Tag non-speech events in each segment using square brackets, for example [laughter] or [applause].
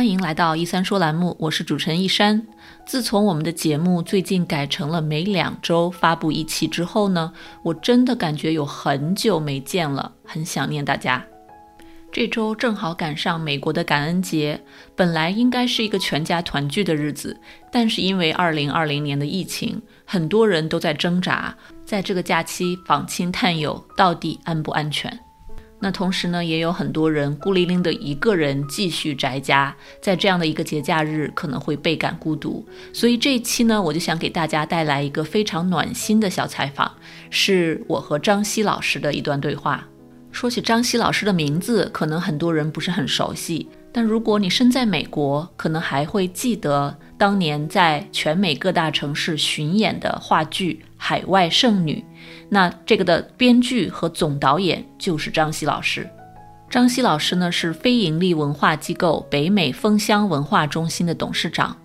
欢迎来到一三说栏目，我是主持人一山。自从我们的节目最近改成了每两周发布一期之后呢，我真的感觉有很久没见了，很想念大家。这周正好赶上美国的感恩节，本来应该是一个全家团聚的日子，但是因为二零二零年的疫情，很多人都在挣扎，在这个假期访亲探友到底安不安全？那同时呢，也有很多人孤零零的一个人继续宅家，在这样的一个节假日可能会倍感孤独。所以这一期呢，我就想给大家带来一个非常暖心的小采访，是我和张希老师的一段对话。说起张希老师的名字，可能很多人不是很熟悉，但如果你身在美国，可能还会记得当年在全美各大城市巡演的话剧《海外剩女》。那这个的编剧和总导演就是张希老师。张希老师呢是非盈利文化机构北美枫香文化中心的董事长。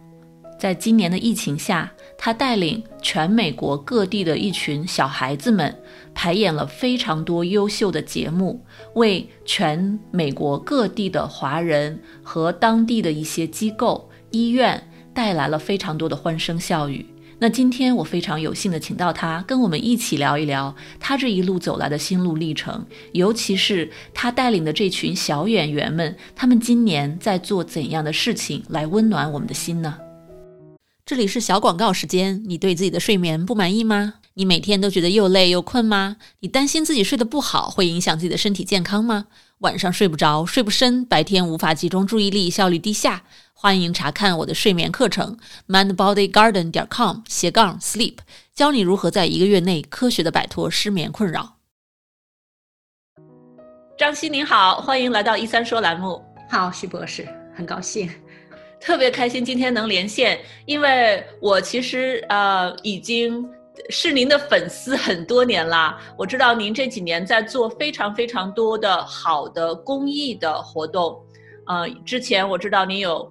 在今年的疫情下，他带领全美国各地的一群小孩子们排演了非常多优秀的节目，为全美国各地的华人和当地的一些机构、医院带来了非常多的欢声笑语。那今天我非常有幸的请到他，跟我们一起聊一聊他这一路走来的心路历程，尤其是他带领的这群小演员们，他们今年在做怎样的事情来温暖我们的心呢？这里是小广告时间，你对自己的睡眠不满意吗？你每天都觉得又累又困吗？你担心自己睡得不好会影响自己的身体健康吗？晚上睡不着，睡不深，白天无法集中注意力，效率低下。欢迎查看我的睡眠课程，mindbodygarden 点 com 斜杠 sleep，教你如何在一个月内科学的摆脱失眠困扰。张希您好，欢迎来到一三说栏目。好，徐博士，很高兴，特别开心今天能连线，因为我其实呃已经是您的粉丝很多年啦。我知道您这几年在做非常非常多的好的公益的活动，呃，之前我知道您有。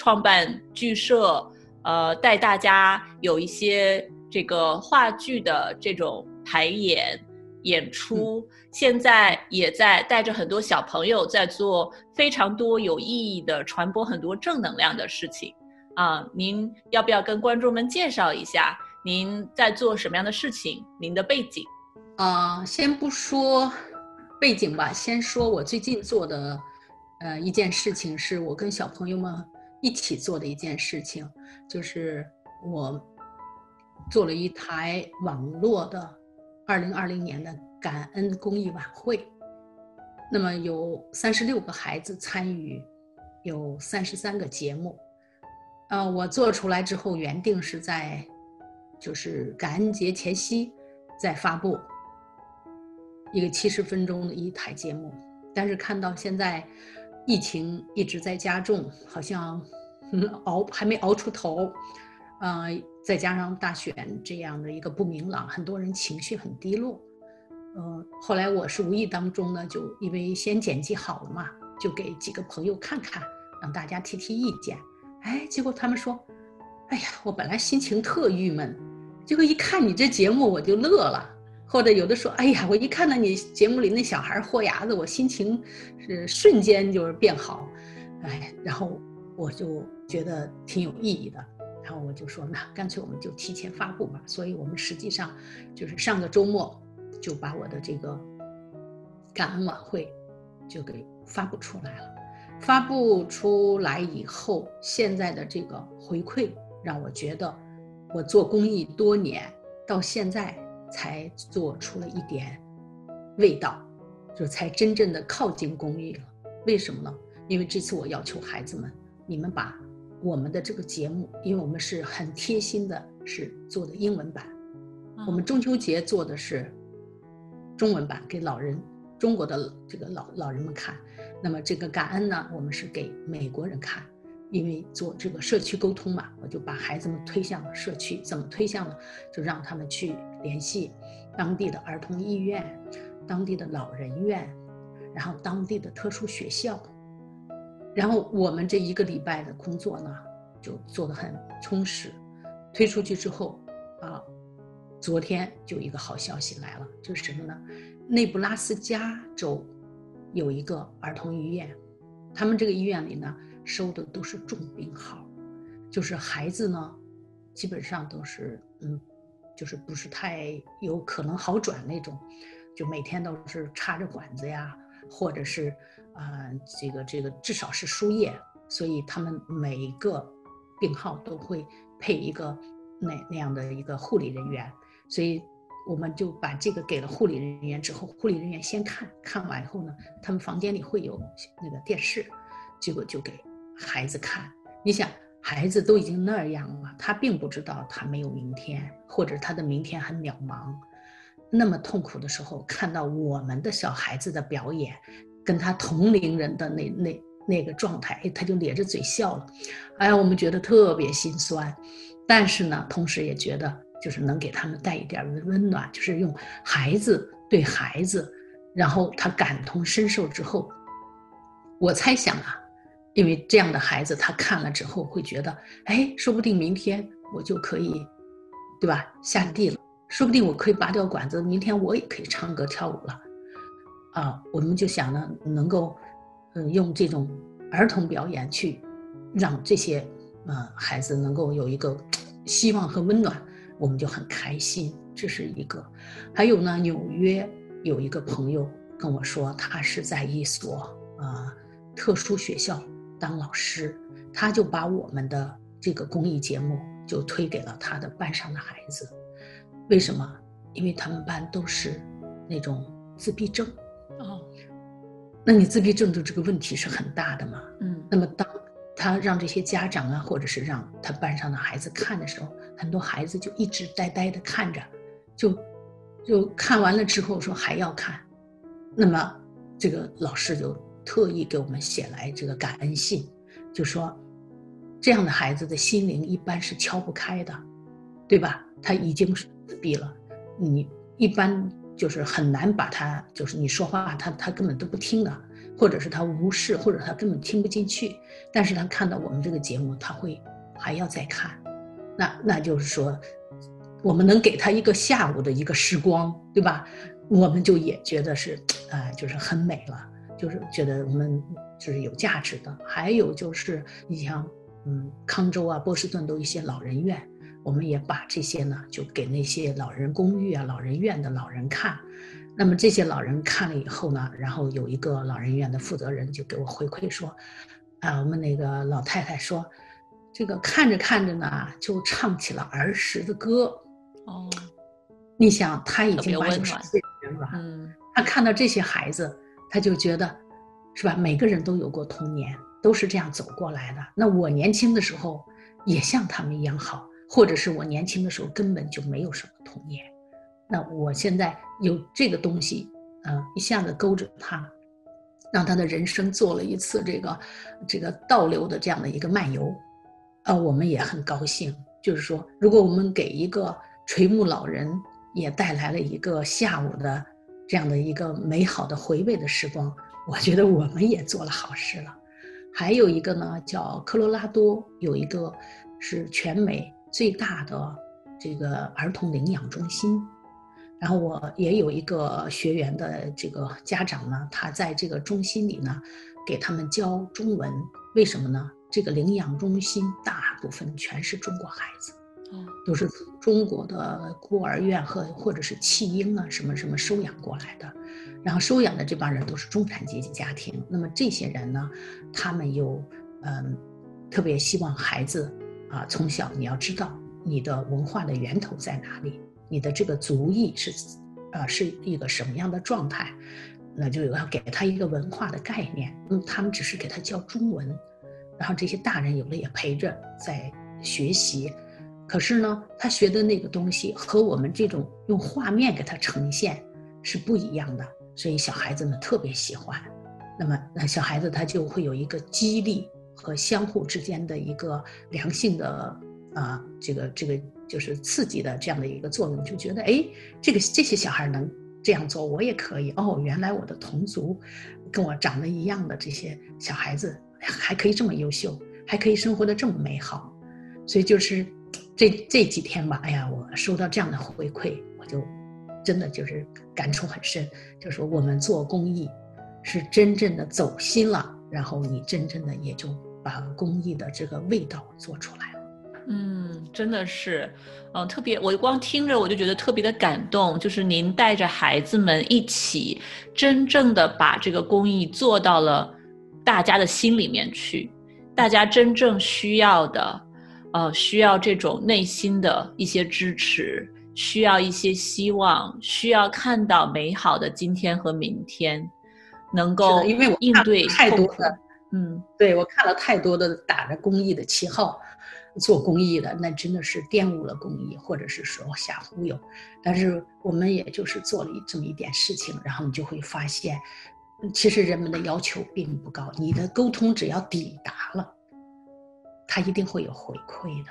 创办剧社，呃，带大家有一些这个话剧的这种排演演出，现在也在带着很多小朋友在做非常多有意义的传播很多正能量的事情啊！您要不要跟观众们介绍一下您在做什么样的事情？您的背景？啊，先不说背景吧，先说我最近做的呃一件事情，是我跟小朋友们。一起做的一件事情，就是我做了一台网络的二零二零年的感恩公益晚会。那么有三十六个孩子参与，有三十三个节目。呃，我做出来之后，原定是在就是感恩节前夕再发布一个七十分钟的一台节目，但是看到现在。疫情一直在加重，好像嗯熬还没熬出头，嗯，再加上大选这样的一个不明朗，很多人情绪很低落。嗯，后来我是无意当中呢，就因为先剪辑好了嘛，就给几个朋友看看，让大家提提意见。哎，结果他们说：“哎呀，我本来心情特郁闷，结果一看你这节目我就乐了。”或者有的说，哎呀，我一看到你节目里那小孩豁牙子，我心情是瞬间就是变好，哎，然后我就觉得挺有意义的，然后我就说，那干脆我们就提前发布吧。所以我们实际上就是上个周末就把我的这个感恩晚会就给发布出来了。发布出来以后，现在的这个回馈让我觉得，我做公益多年到现在。才做出了一点味道，就才真正的靠近公益了。为什么呢？因为这次我要求孩子们，你们把我们的这个节目，因为我们是很贴心的，是做的英文版。我们中秋节做的是中文版，给老人中国的这个老老人们看。那么这个感恩呢，我们是给美国人看。因为做这个社区沟通嘛，我就把孩子们推向了社区。怎么推向呢？就让他们去联系当地的儿童医院、当地的老人院，然后当地的特殊学校。然后我们这一个礼拜的工作呢，就做得很充实。推出去之后，啊，昨天就一个好消息来了，就是什么呢？内布拉斯加州有一个儿童医院，他们这个医院里呢。收的都是重病号，就是孩子呢，基本上都是嗯，就是不是太有可能好转那种，就每天都是插着管子呀，或者是啊这个这个至少是输液，所以他们每一个病号都会配一个那那样的一个护理人员，所以。我们就把这个给了护理人员之后，护理人员先看看完以后呢，他们房间里会有那个电视，结果就给孩子看。你想，孩子都已经那样了，他并不知道他没有明天，或者他的明天很渺茫。那么痛苦的时候，看到我们的小孩子的表演，跟他同龄人的那那那个状态，他就咧着嘴笑了。哎呀，我们觉得特别心酸，但是呢，同时也觉得。就是能给他们带一点温暖，就是用孩子对孩子，然后他感同身受之后，我猜想啊，因为这样的孩子他看了之后会觉得，哎，说不定明天我就可以，对吧？下地了，说不定我可以拔掉管子，明天我也可以唱歌跳舞了，啊，我们就想呢，能够，嗯，用这种儿童表演去，让这些，嗯，孩子能够有一个希望和温暖。我们就很开心，这是一个。还有呢，纽约有一个朋友跟我说，他是在一所啊特殊学校当老师，他就把我们的这个公益节目就推给了他的班上的孩子。为什么？因为他们班都是那种自闭症。哦，那你自闭症的这个问题是很大的嘛？嗯。那么当他让这些家长啊，或者是让他班上的孩子看的时候，很多孩子就一直呆呆的看着，就就看完了之后说还要看，那么这个老师就特意给我们写来这个感恩信，就说这样的孩子的心灵一般是敲不开的，对吧？他已经是自闭了，你一般就是很难把他，就是你说话他他根本都不听的。或者是他无视，或者他根本听不进去，但是他看到我们这个节目，他会还要再看，那那就是说，我们能给他一个下午的一个时光，对吧？我们就也觉得是，呃，就是很美了，就是觉得我们就是有价值的。还有就是，你像，嗯，康州啊、波士顿都一些老人院，我们也把这些呢，就给那些老人公寓啊、老人院的老人看。那么这些老人看了以后呢，然后有一个老人院的负责人就给我回馈说，啊，我们那个老太太说，这个看着看着呢，就唱起了儿时的歌。哦，你想他已经八九十岁的人了，嗯，他看到这些孩子，他就觉得，是吧？每个人都有过童年，都是这样走过来的。那我年轻的时候也像他们一样好，或者是我年轻的时候根本就没有什么童年。那我现在有这个东西，嗯，一下子勾着他，让他的人生做了一次这个这个倒流的这样的一个漫游，呃，我们也很高兴。就是说，如果我们给一个垂暮老人也带来了一个下午的这样的一个美好的回味的时光，我觉得我们也做了好事了。还有一个呢，叫科罗拉多有一个是全美最大的这个儿童领养中心。然后我也有一个学员的这个家长呢，他在这个中心里呢，给他们教中文。为什么呢？这个领养中心大部分全是中国孩子，都是中国的孤儿院和或者是弃婴啊什么什么收养过来的。然后收养的这帮人都是中产阶级家庭。那么这些人呢，他们又嗯，特别希望孩子啊，从小你要知道你的文化的源头在哪里。你的这个族裔是，呃，是一个什么样的状态？那就要给他一个文化的概念。嗯，他们只是给他教中文，然后这些大人有的也陪着在学习。可是呢，他学的那个东西和我们这种用画面给他呈现是不一样的，所以小孩子们特别喜欢。那么，那小孩子他就会有一个激励和相互之间的一个良性的啊，这个这个。就是刺激的这样的一个作用，就觉得哎，这个这些小孩能这样做，我也可以哦。原来我的同族，跟我长得一样的这些小孩子，还可以这么优秀，还可以生活的这么美好。所以就是这这几天吧，哎呀，我收到这样的回馈，我就真的就是感触很深。就说我们做公益，是真正的走心了，然后你真正的也就把公益的这个味道做出来了。嗯，真的是，嗯，特别，我光听着我就觉得特别的感动。就是您带着孩子们一起，真正的把这个公益做到了大家的心里面去，大家真正需要的，呃，需要这种内心的一些支持，需要一些希望，需要看到美好的今天和明天，能够因为我应对太多的，嗯，对我看了太多的打着公益的旗号。做公益的那真的是玷污了公益，或者是说瞎忽悠。但是我们也就是做了这么一点事情，然后你就会发现，其实人们的要求并不高，你的沟通只要抵达了，他一定会有回馈的。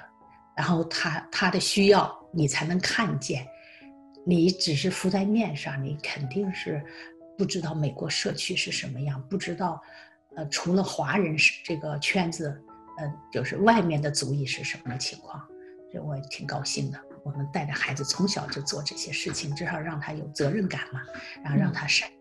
然后他他的需要你才能看见，你只是浮在面上，你肯定是不知道美国社区是什么样，不知道，呃，除了华人是这个圈子。嗯，就是外面的族裔是什么情况，这我也挺高兴的。我们带着孩子从小就做这些事情，至少让他有责任感嘛，然后让他善良。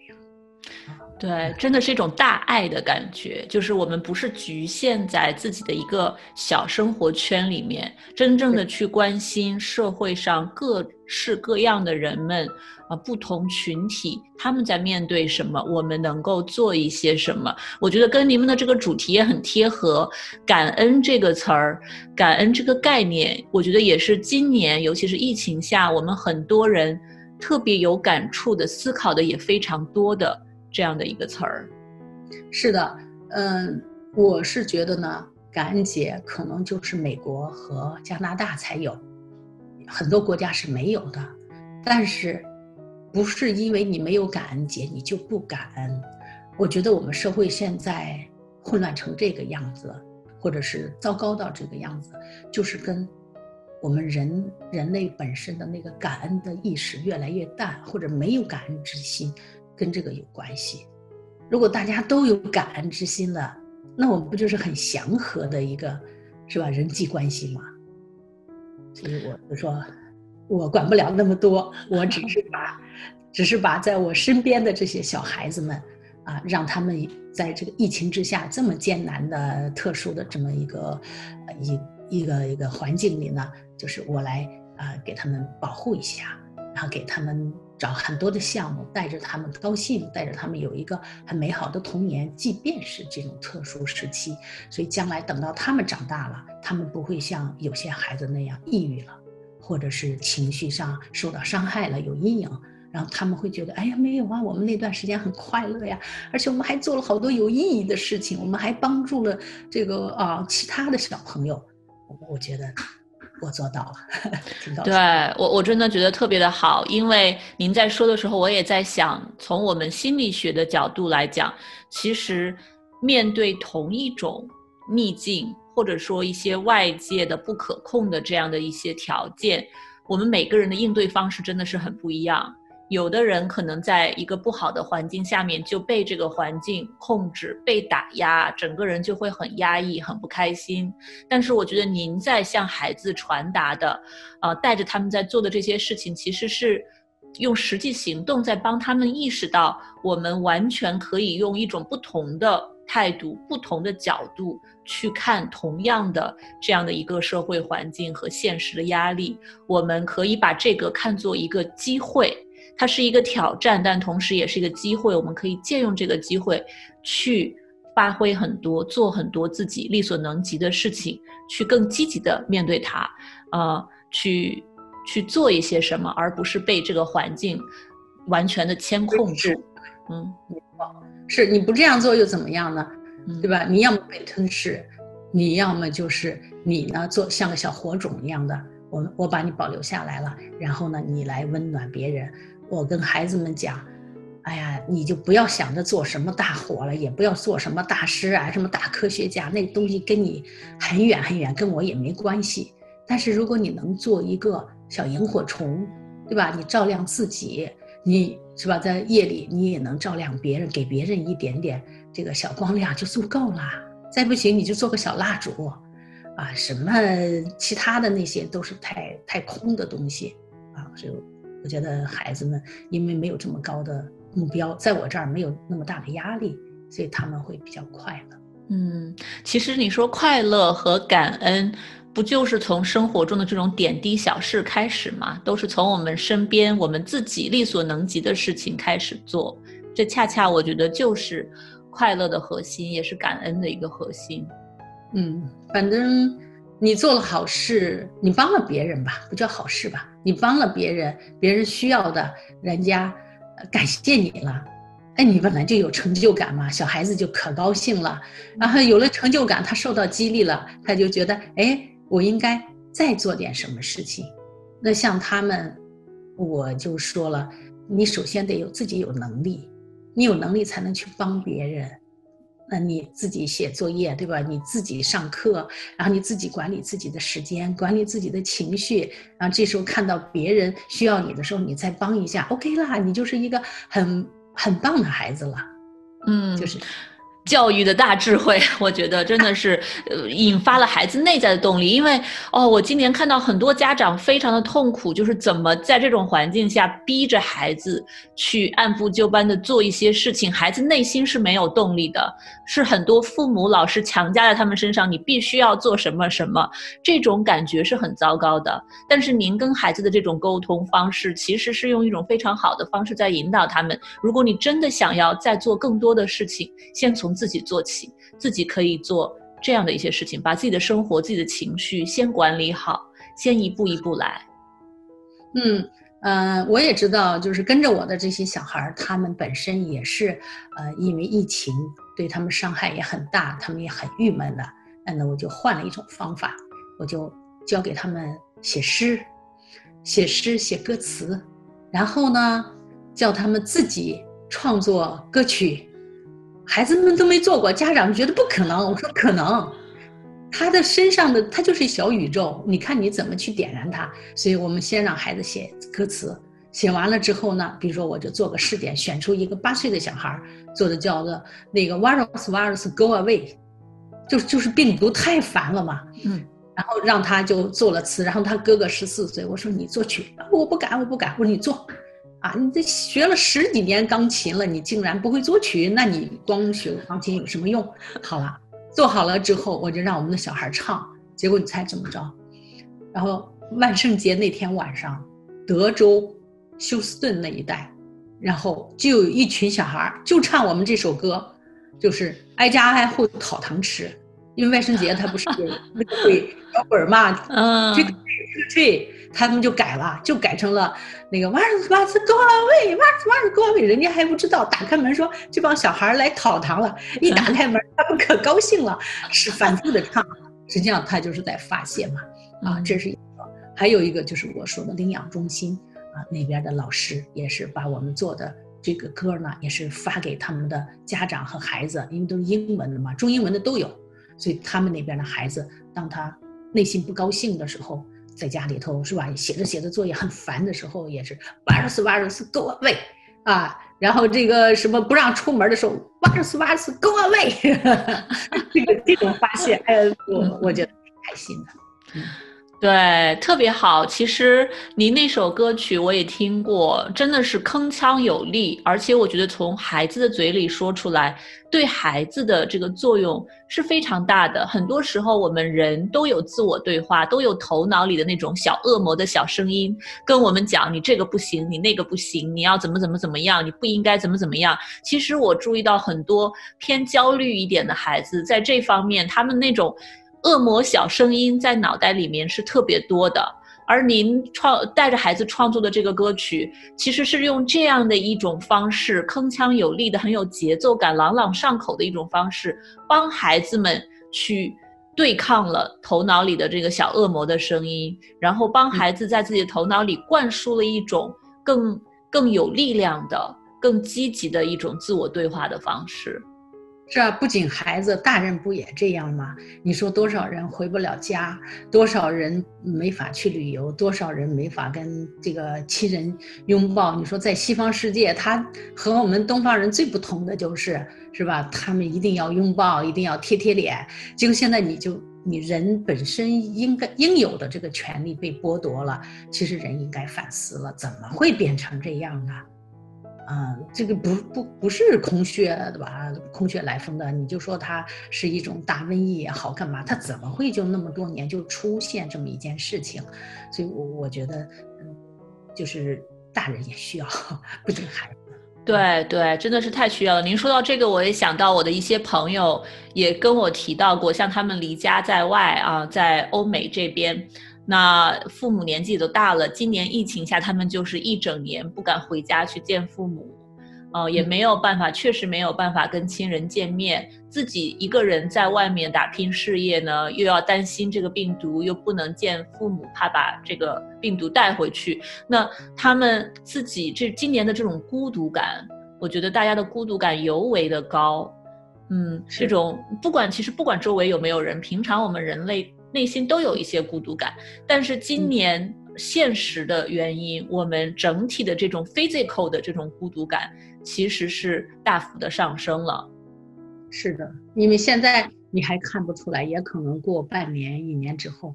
对，真的是一种大爱的感觉，就是我们不是局限在自己的一个小生活圈里面，真正的去关心社会上各式各样的人们啊，不同群体他们在面对什么，我们能够做一些什么。我觉得跟你们的这个主题也很贴合，感恩这个词儿，感恩这个概念，我觉得也是今年，尤其是疫情下，我们很多人特别有感触的，思考的也非常多的。这样的一个词儿，是的，嗯，我是觉得呢，感恩节可能就是美国和加拿大才有，很多国家是没有的。但是，不是因为你没有感恩节你就不感恩。我觉得我们社会现在混乱成这个样子，或者是糟糕到这个样子，就是跟我们人人类本身的那个感恩的意识越来越淡，或者没有感恩之心。跟这个有关系。如果大家都有感恩之心了，那我们不就是很祥和的一个，是吧？人际关系吗？所以我就说，我管不了那么多，我只是把，只是把在我身边的这些小孩子们，啊，让他们在这个疫情之下这么艰难的、特殊的这么一个一一个一个环境里呢，就是我来啊，给他们保护一下，然后给他们。找很多的项目，带着他们高兴，带着他们有一个很美好的童年，即便是这种特殊时期，所以将来等到他们长大了，他们不会像有些孩子那样抑郁了，或者是情绪上受到伤害了，有阴影，然后他们会觉得，哎呀，没有啊，我们那段时间很快乐呀，而且我们还做了好多有意义的事情，我们还帮助了这个啊其他的小朋友，我觉得。我做到了，对我我真的觉得特别的好，因为您在说的时候，我也在想，从我们心理学的角度来讲，其实面对同一种逆境，或者说一些外界的不可控的这样的一些条件，我们每个人的应对方式真的是很不一样。有的人可能在一个不好的环境下面就被这个环境控制、被打压，整个人就会很压抑、很不开心。但是我觉得您在向孩子传达的，呃，带着他们在做的这些事情，其实是用实际行动在帮他们意识到，我们完全可以用一种不同的态度、不同的角度去看同样的这样的一个社会环境和现实的压力。我们可以把这个看作一个机会。它是一个挑战，但同时也是一个机会。我们可以借用这个机会，去发挥很多，做很多自己力所能及的事情，去更积极的面对它，呃，去去做一些什么，而不是被这个环境完全的牵控住。嗯，是你不这样做又怎么样呢？对吧？你要么被吞噬，你要么就是你呢，做像个小火种一样的，我我把你保留下来了，然后呢，你来温暖别人。我跟孩子们讲，哎呀，你就不要想着做什么大活了，也不要做什么大师啊，什么大科学家，那东西跟你很远很远，跟我也没关系。但是如果你能做一个小萤火虫，对吧？你照亮自己，你是吧？在夜里你也能照亮别人，给别人一点点这个小光亮就足够了。再不行，你就做个小蜡烛，啊，什么其他的那些都是太太空的东西啊，就。我觉得孩子们因为没有这么高的目标，在我这儿没有那么大的压力，所以他们会比较快乐。嗯，其实你说快乐和感恩，不就是从生活中的这种点滴小事开始吗？都是从我们身边我们自己力所能及的事情开始做，这恰恰我觉得就是快乐的核心，也是感恩的一个核心。嗯，反正你做了好事，你帮了别人吧，不叫好事吧？你帮了别人，别人需要的，人家感谢你了。哎，你本来就有成就感嘛，小孩子就可高兴了，然后有了成就感，他受到激励了，他就觉得，哎，我应该再做点什么事情。那像他们，我就说了，你首先得有自己有能力，你有能力才能去帮别人。那你自己写作业，对吧？你自己上课，然后你自己管理自己的时间，管理自己的情绪，然后这时候看到别人需要你的时候，你再帮一下，OK 啦，你就是一个很。很棒的孩子了，嗯，就是。教育的大智慧，[laughs] 我觉得真的是呃引发了孩子内在的动力。因为哦，我今年看到很多家长非常的痛苦，就是怎么在这种环境下逼着孩子去按部就班的做一些事情，孩子内心是没有动力的，是很多父母老师强加在他们身上，你必须要做什么什么，这种感觉是很糟糕的。但是您跟孩子的这种沟通方式，其实是用一种非常好的方式在引导他们。如果你真的想要再做更多的事情，先从自己做起，自己可以做这样的一些事情，把自己的生活、自己的情绪先管理好，先一步一步来。嗯嗯，我也知道，就是跟着我的这些小孩儿，他们本身也是，呃，因为疫情对他们伤害也很大，他们也很郁闷的。那我就换了一种方法，我就教给他们写诗，写诗写歌词，然后呢，叫他们自己创作歌曲。孩子们都没做过，家长觉得不可能。我说可能，他的身上的他就是小宇宙，你看你怎么去点燃它。所以我们先让孩子写歌词，写完了之后呢，比如说我就做个试点，选出一个八岁的小孩做的叫做那个 virus virus go away，就就是病毒太烦了嘛。嗯，然后让他就做了词，然后他哥哥十四岁，我说你作曲，我不敢，我不敢，我说你做。啊，你这学了十几年钢琴了，你竟然不会作曲？那你光学钢琴有什么用？好了，做好了之后，我就让我们的小孩唱。结果你猜怎么着？然后万圣节那天晚上，德州休斯顿那一带，然后就有一群小孩就唱我们这首歌，就是挨家挨户讨糖吃，因为万圣节他不是会摇滚嘛，[laughs] 嗯，这个这。他们就改了，就改成了那个哇哇是高二位，哇哇是高二位，人家还不知道。打开门说这帮小孩来讨糖了，一打开门他们可高兴了，是反复的唱。实际上他就是在发泄嘛，啊，这是一个。还有一个就是我说的领养中心啊，那边的老师也是把我们做的这个歌呢，也是发给他们的家长和孩子，因为都是英文的嘛，中英文的都有，所以他们那边的孩子，当他内心不高兴的时候。在家里头是吧？写着写着作业很烦的时候，也是哇塞哇斯 go away 啊！然后这个什么不让出门的时候，哇塞哇斯 go away，[laughs] 这个这种发泄，哎，我我觉得开心的。嗯。对，特别好。其实您那首歌曲我也听过，真的是铿锵有力，而且我觉得从孩子的嘴里说出来，对孩子的这个作用是非常大的。很多时候我们人都有自我对话，都有头脑里的那种小恶魔的小声音，跟我们讲你这个不行，你那个不行，你要怎么怎么怎么样，你不应该怎么怎么样。其实我注意到很多偏焦虑一点的孩子，在这方面他们那种。恶魔小声音在脑袋里面是特别多的，而您创带着孩子创作的这个歌曲，其实是用这样的一种方式，铿锵有力的、很有节奏感、朗朗上口的一种方式，帮孩子们去对抗了头脑里的这个小恶魔的声音，然后帮孩子在自己的头脑里灌输了一种更更有力量的、更积极的一种自我对话的方式。是啊，不仅孩子，大人不也这样吗？你说多少人回不了家，多少人没法去旅游，多少人没法跟这个亲人拥抱？你说在西方世界，他和我们东方人最不同的就是，是吧？他们一定要拥抱，一定要贴贴脸。结果现在你就你人本身应该应有的这个权利被剥夺了，其实人应该反思了，怎么会变成这样呢？嗯，这个不不不是空穴的吧？空穴来风的，你就说它是一种大瘟疫也好，干嘛？它怎么会就那么多年就出现这么一件事情？所以，我我觉得，嗯，就是大人也需要，不仅孩子。对对，真的是太需要了。您说到这个，我也想到我的一些朋友也跟我提到过，像他们离家在外啊，在欧美这边。那父母年纪也都大了，今年疫情下，他们就是一整年不敢回家去见父母，呃，也没有办法，确实没有办法跟亲人见面，自己一个人在外面打拼事业呢，又要担心这个病毒，又不能见父母，怕把这个病毒带回去。那他们自己这今年的这种孤独感，我觉得大家的孤独感尤为的高。嗯，这种不管其实不管周围有没有人，平常我们人类。内心都有一些孤独感，但是今年现实的原因，我们整体的这种 physical 的这种孤独感其实是大幅的上升了。是的，因为现在你还看不出来，也可能过半年、一年之后，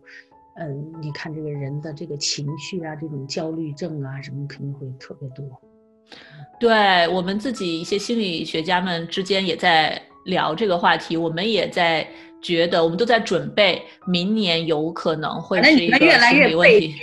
嗯，你看这个人的这个情绪啊，这种焦虑症啊什么肯定会特别多。对我们自己一些心理学家们之间也在聊这个话题，我们也在。觉得我们都在准备，明年有可能会是一个心理问题，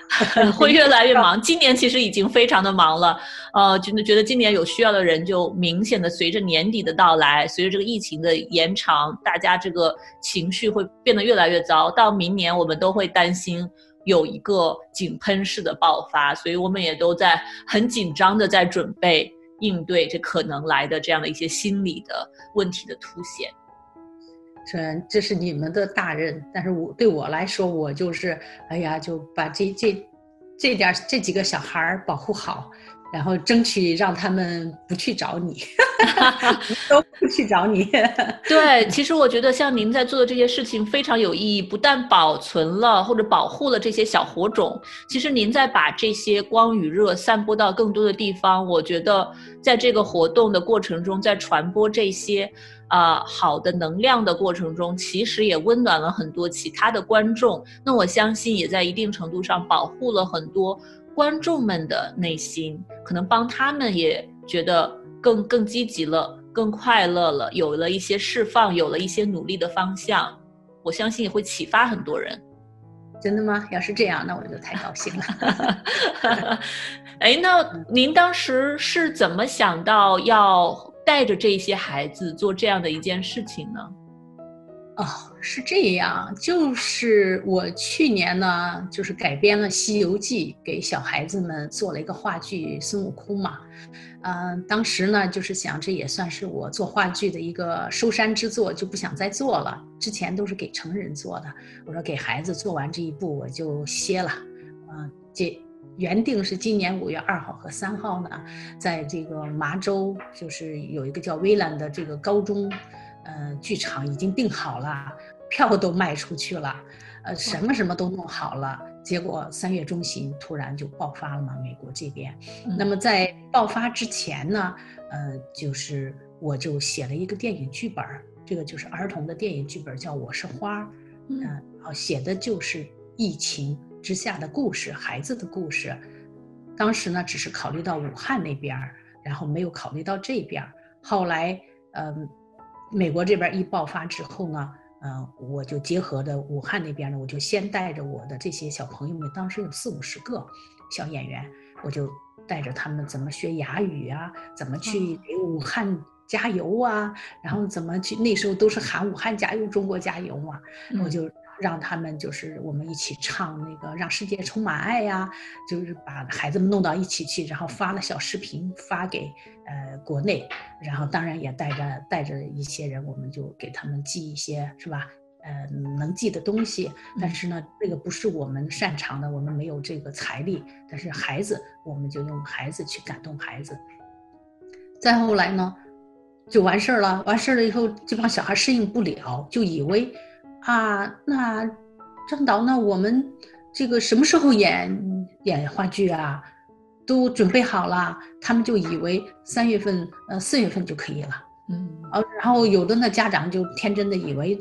[laughs] 会越来越忙。今年其实已经非常的忙了，呃，真的觉得今年有需要的人就明显的随着年底的到来，随着这个疫情的延长，大家这个情绪会变得越来越糟。到明年我们都会担心有一个井喷式的爆发，所以我们也都在很紧张的在准备应对这可能来的这样的一些心理的问题的凸显。虽然这是你们的大任，但是我对我来说，我就是，哎呀，就把这这这点这几个小孩儿保护好，然后争取让他们不去找你 [laughs] [laughs] 都不去找你。[laughs] 对，其实我觉得像您在做的这些事情非常有意义，不但保存了或者保护了这些小火种，其实您在把这些光与热散播到更多的地方。我觉得在这个活动的过程中，在传播这些。啊，好的能量的过程中，其实也温暖了很多其他的观众。那我相信，也在一定程度上保护了很多观众们的内心，可能帮他们也觉得更更积极了，更快乐了，有了一些释放，有了一些努力的方向。我相信也会启发很多人。真的吗？要是这样，那我就太高兴了。[laughs] 哎，那您当时是怎么想到要？带着这些孩子做这样的一件事情呢？哦，是这样，就是我去年呢，就是改编了《西游记》，给小孩子们做了一个话剧孙悟空嘛。嗯，当时呢，就是想这也算是我做话剧的一个收山之作，就不想再做了。之前都是给成人做的，我说给孩子做完这一步我就歇了。嗯，这。原定是今年五月二号和三号呢，在这个麻州，就是有一个叫威兰的这个高中，呃，剧场已经订好了，票都卖出去了，呃，什么什么都弄好了。结果三月中旬突然就爆发了嘛，美国这边。那么在爆发之前呢，呃，就是我就写了一个电影剧本，这个就是儿童的电影剧本，叫《我是花》，嗯，好，写的就是疫情。之下的故事，孩子的故事，当时呢只是考虑到武汉那边儿，然后没有考虑到这边儿。后来，嗯，美国这边一爆发之后呢，嗯，我就结合的武汉那边呢，我就先带着我的这些小朋友们，当时有四五十个小演员，我就带着他们怎么学哑语啊，怎么去给武汉加油啊，然后怎么去，那时候都是喊武汉加油，中国加油嘛，我就。让他们就是我们一起唱那个让世界充满爱呀，就是把孩子们弄到一起去，然后发了小视频发给呃国内，然后当然也带着带着一些人，我们就给他们寄一些是吧？呃，能寄的东西。但是呢，这个不是我们擅长的，我们没有这个财力。但是孩子，我们就用孩子去感动孩子。再后来呢，就完事儿了。完事儿了以后，这帮小孩适应不了，就以为。啊，那张导，那我们这个什么时候演演话剧啊？都准备好了，他们就以为三月份、呃四月份就可以了。嗯，哦，然后有的呢家长就天真的以为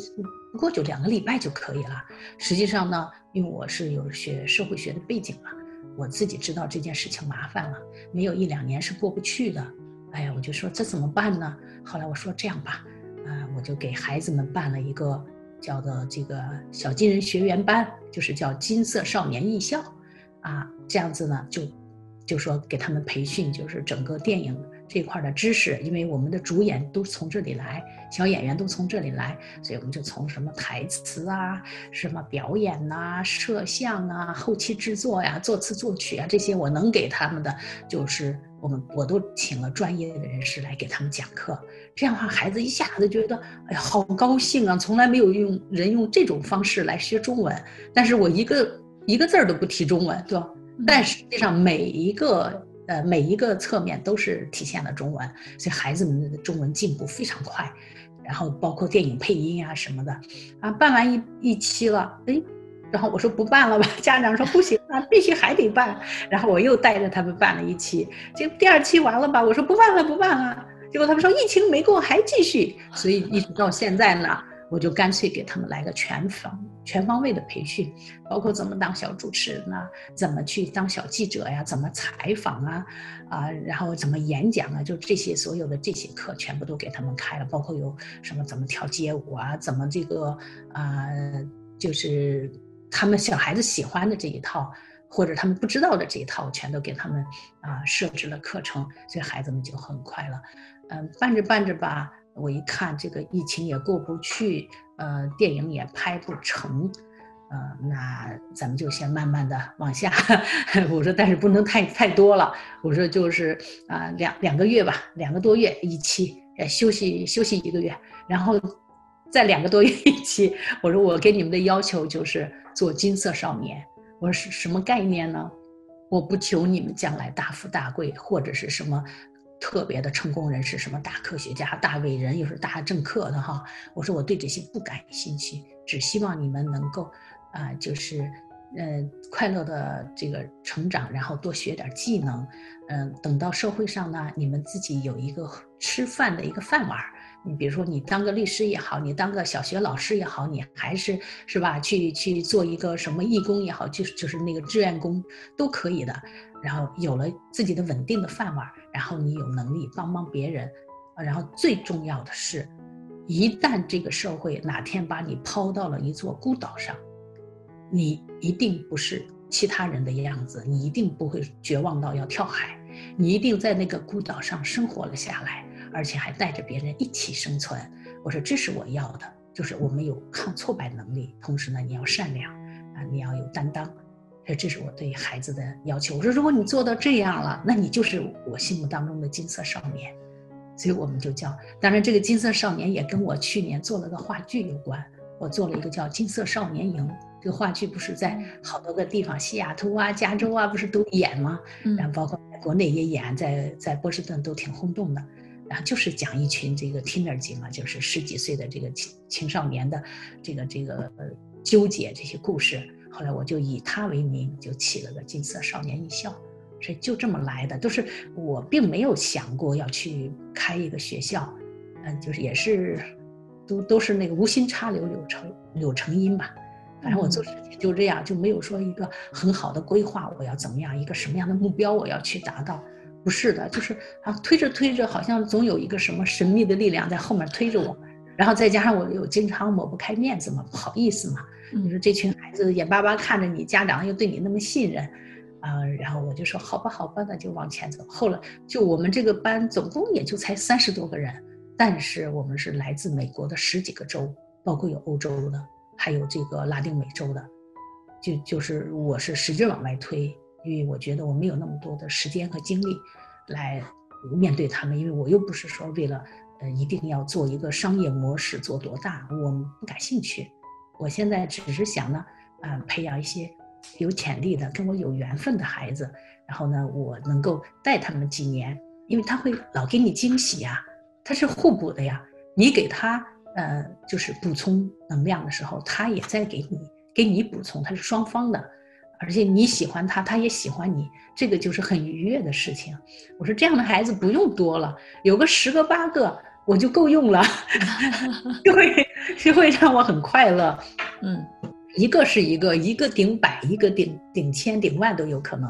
不过就两个礼拜就可以了。实际上呢，因为我是有学社会学的背景嘛，我自己知道这件事情麻烦了，没有一两年是过不去的。哎呀，我就说这怎么办呢？后来我说这样吧，啊，我就给孩子们办了一个叫做这个小金人学员班，就是叫金色少年艺校，啊，这样子呢就就说给他们培训，就是整个电影。这块的知识，因为我们的主演都从这里来，小演员都从这里来，所以我们就从什么台词啊、什么表演呐、摄像啊、后期制作呀、作词作曲啊这些，我能给他们的，就是我们我都请了专业的人士来给他们讲课。这样的话，孩子一下子觉得，哎呀，好高兴啊！从来没有用人用这种方式来学中文，但是我一个一个字儿都不提中文，对吧？但实际上每一个。呃，每一个侧面都是体现了中文，所以孩子们的中文进步非常快。然后包括电影配音啊什么的，啊，办完一一期了，哎，然后我说不办了吧，家长说不行啊，必须还得办。然后我又带着他们办了一期，就第二期完了吧，我说不办了，不办了。结果他们说疫情没过，还继续，[laughs] 所以一直到现在呢。我就干脆给他们来个全方全方位的培训，包括怎么当小主持人呢？怎么去当小记者呀？怎么采访啊？啊，然后怎么演讲啊？就这些所有的这些课全部都给他们开了，包括有什么怎么跳街舞啊？怎么这个啊？就是他们小孩子喜欢的这一套，或者他们不知道的这一套，全都给他们啊设置了课程，所以孩子们就很快了。嗯，办着办着吧。我一看这个疫情也过不去，呃，电影也拍不成，呃，那咱们就先慢慢的往下。[laughs] 我说，但是不能太太多了。我说就是啊，两两个月吧，两个多月一期，呃，休息休息一个月，然后再两个多月一期。我说我给你们的要求就是做金色少年。我说是什么概念呢？我不求你们将来大富大贵或者是什么。特别的成功人士，什么大科学家、大伟人，又是大政客的哈。我说我对这些不感兴趣，只希望你们能够，啊，就是，嗯，快乐的这个成长，然后多学点技能，嗯，等到社会上呢，你们自己有一个吃饭的一个饭碗。你比如说，你当个律师也好，你当个小学老师也好，你还是是吧？去去做一个什么义工也好，就是就是那个志愿工都可以的。然后有了自己的稳定的饭碗，然后你有能力帮帮别人，然后最重要的是，一旦这个社会哪天把你抛到了一座孤岛上，你一定不是其他人的样子，你一定不会绝望到要跳海，你一定在那个孤岛上生活了下来。而且还带着别人一起生存，我说这是我要的，就是我们有抗挫败能力，同时呢，你要善良啊，你要有担当，这这是我对孩子的要求。我说如果你做到这样了，那你就是我心目当中的金色少年。所以我们就叫，当然这个金色少年也跟我去年做了个话剧有关，我做了一个叫金色少年营，这个话剧不是在好多个地方，西雅图啊、加州啊，不是都演吗？然后包括在国内也演，在在波士顿都挺轰动的。然后就是讲一群这个 teenager 嘛，就是十几岁的这个青青少年的这个这个呃纠结这些故事。后来我就以他为名，就起了个金色少年艺校，所以就这么来的。都是我并没有想过要去开一个学校，嗯，就是也是都都是那个无心插柳柳成柳成荫吧。反正我做事情就这样，就没有说一个很好的规划，我要怎么样一个什么样的目标我要去达到。不是的，就是啊，推着推着，好像总有一个什么神秘的力量在后面推着我，然后再加上我又经常抹不开面子嘛，不好意思嘛。你说这群孩子眼巴巴看着你，家长又对你那么信任，啊，然后我就说好吧，好吧，那就往前走。后来就我们这个班总共也就才三十多个人，但是我们是来自美国的十几个州，包括有欧洲的，还有这个拉丁美洲的，就就是我是使劲往外推。因为我觉得我没有那么多的时间和精力，来面对他们，因为我又不是说为了，呃，一定要做一个商业模式做多大，我不感兴趣。我现在只是想呢，啊，培养一些有潜力的、跟我有缘分的孩子，然后呢，我能够带他们几年，因为他会老给你惊喜呀，他是互补的呀。你给他，呃，就是补充能量的时候，他也在给你给你补充，他是双方的。而且你喜欢他，他也喜欢你，这个就是很愉悦的事情。我说这样的孩子不用多了，有个十个八个我就够用了，[laughs] 就会就会让我很快乐。嗯，一个是一个，一个顶百，一个顶顶千、顶万都有可能。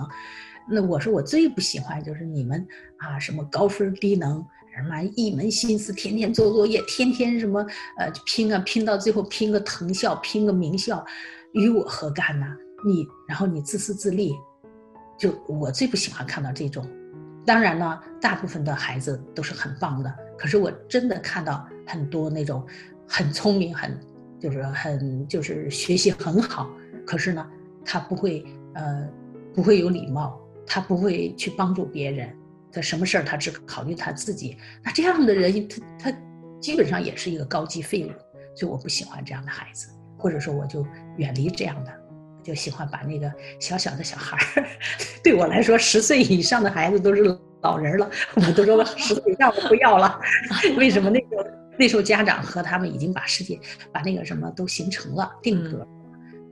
那我说我最不喜欢就是你们啊，什么高分低能，什么一门心思天天做作业，天天什么呃拼啊拼到最后拼个藤校，拼个名校，与我何干呢？你然后你自私自利，就我最不喜欢看到这种。当然呢，大部分的孩子都是很棒的，可是我真的看到很多那种很聪明很。就是很就是学习很好，可是呢，他不会呃不会有礼貌，他不会去帮助别人，他什么事儿他只考虑他自己。那这样的人，他他基本上也是一个高级废物，所以我不喜欢这样的孩子，或者说我就远离这样的，就喜欢把那个小小的小孩儿，[laughs] 对我来说十岁以上的孩子都是老人了，我都说 [laughs] 十岁以上我不要了，[laughs] 为什么那个？那时候家长和他们已经把世界把那个什么都形成了定格，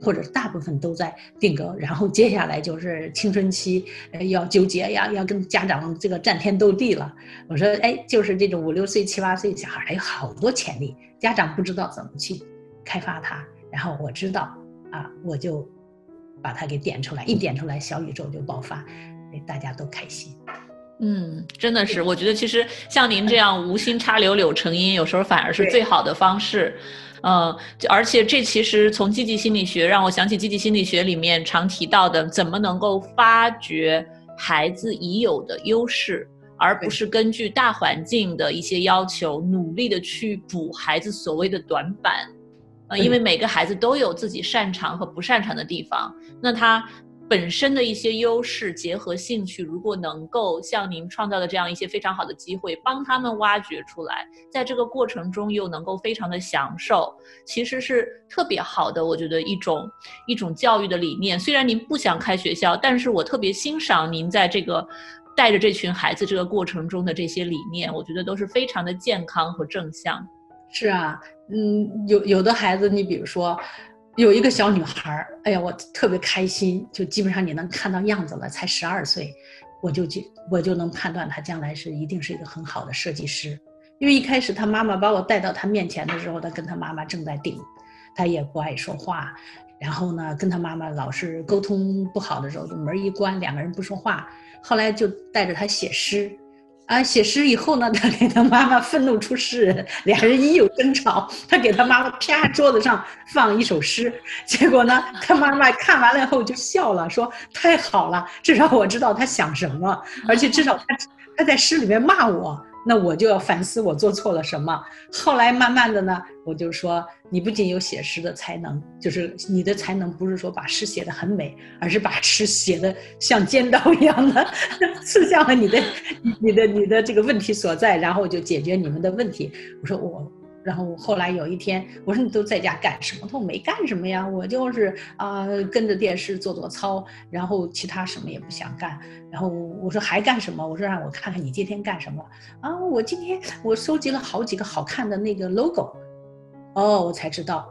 或者大部分都在定格，然后接下来就是青春期，呃，要纠结呀，要跟家长这个战天斗地了。我说，哎，就是这种五六岁、七八岁小孩还有好多潜力，家长不知道怎么去开发他，然后我知道啊，我就把它给点出来，一点出来，小宇宙就爆发，大家都开心。嗯，真的是，我觉得其实像您这样无心插柳柳成荫，有时候反而是最好的方式。嗯，而且这其实从积极心理学让我想起积极心理学里面常提到的，怎么能够发掘孩子已有的优势，而不是根据大环境的一些要求努力的去补孩子所谓的短板。呃，因为 [laughs] 每个孩子都有自己擅长和不擅长的地方，那他。本身的一些优势结合兴趣，如果能够像您创造的这样一些非常好的机会，帮他们挖掘出来，在这个过程中又能够非常的享受，其实是特别好的。我觉得一种一种教育的理念。虽然您不想开学校，但是我特别欣赏您在这个带着这群孩子这个过程中的这些理念，我觉得都是非常的健康和正向。是啊，嗯，有有的孩子，你比如说。有一个小女孩，哎呀，我特别开心，就基本上你能看到样子了，才十二岁，我就就我就能判断她将来是一定是一个很好的设计师，因为一开始她妈妈把我带到她面前的时候，她跟她妈妈正在顶，她也不爱说话，然后呢，跟她妈妈老是沟通不好的时候，就门一关，两个人不说话，后来就带着她写诗。啊，写诗以后呢，他给他妈妈愤怒出诗人，俩人一有争吵，他给他妈妈啪桌子上放一首诗，结果呢，他妈妈看完了以后就笑了，说太好了，至少我知道他想什么，而且至少他他在诗里面骂我。那我就要反思我做错了什么。后来慢慢的呢，我就说，你不仅有写诗的才能，就是你的才能不是说把诗写得很美，而是把诗写得像尖刀一样的 [laughs] 刺向了你的、你的、你的这个问题所在，然后就解决你们的问题。我说我。然后后来有一天，我说你都在家干什么？他说没干什么呀，我就是啊跟着电视做做操，然后其他什么也不想干。然后我说还干什么？我说让我看看你今天干什么啊？我今天我收集了好几个好看的那个 logo，哦，我才知道，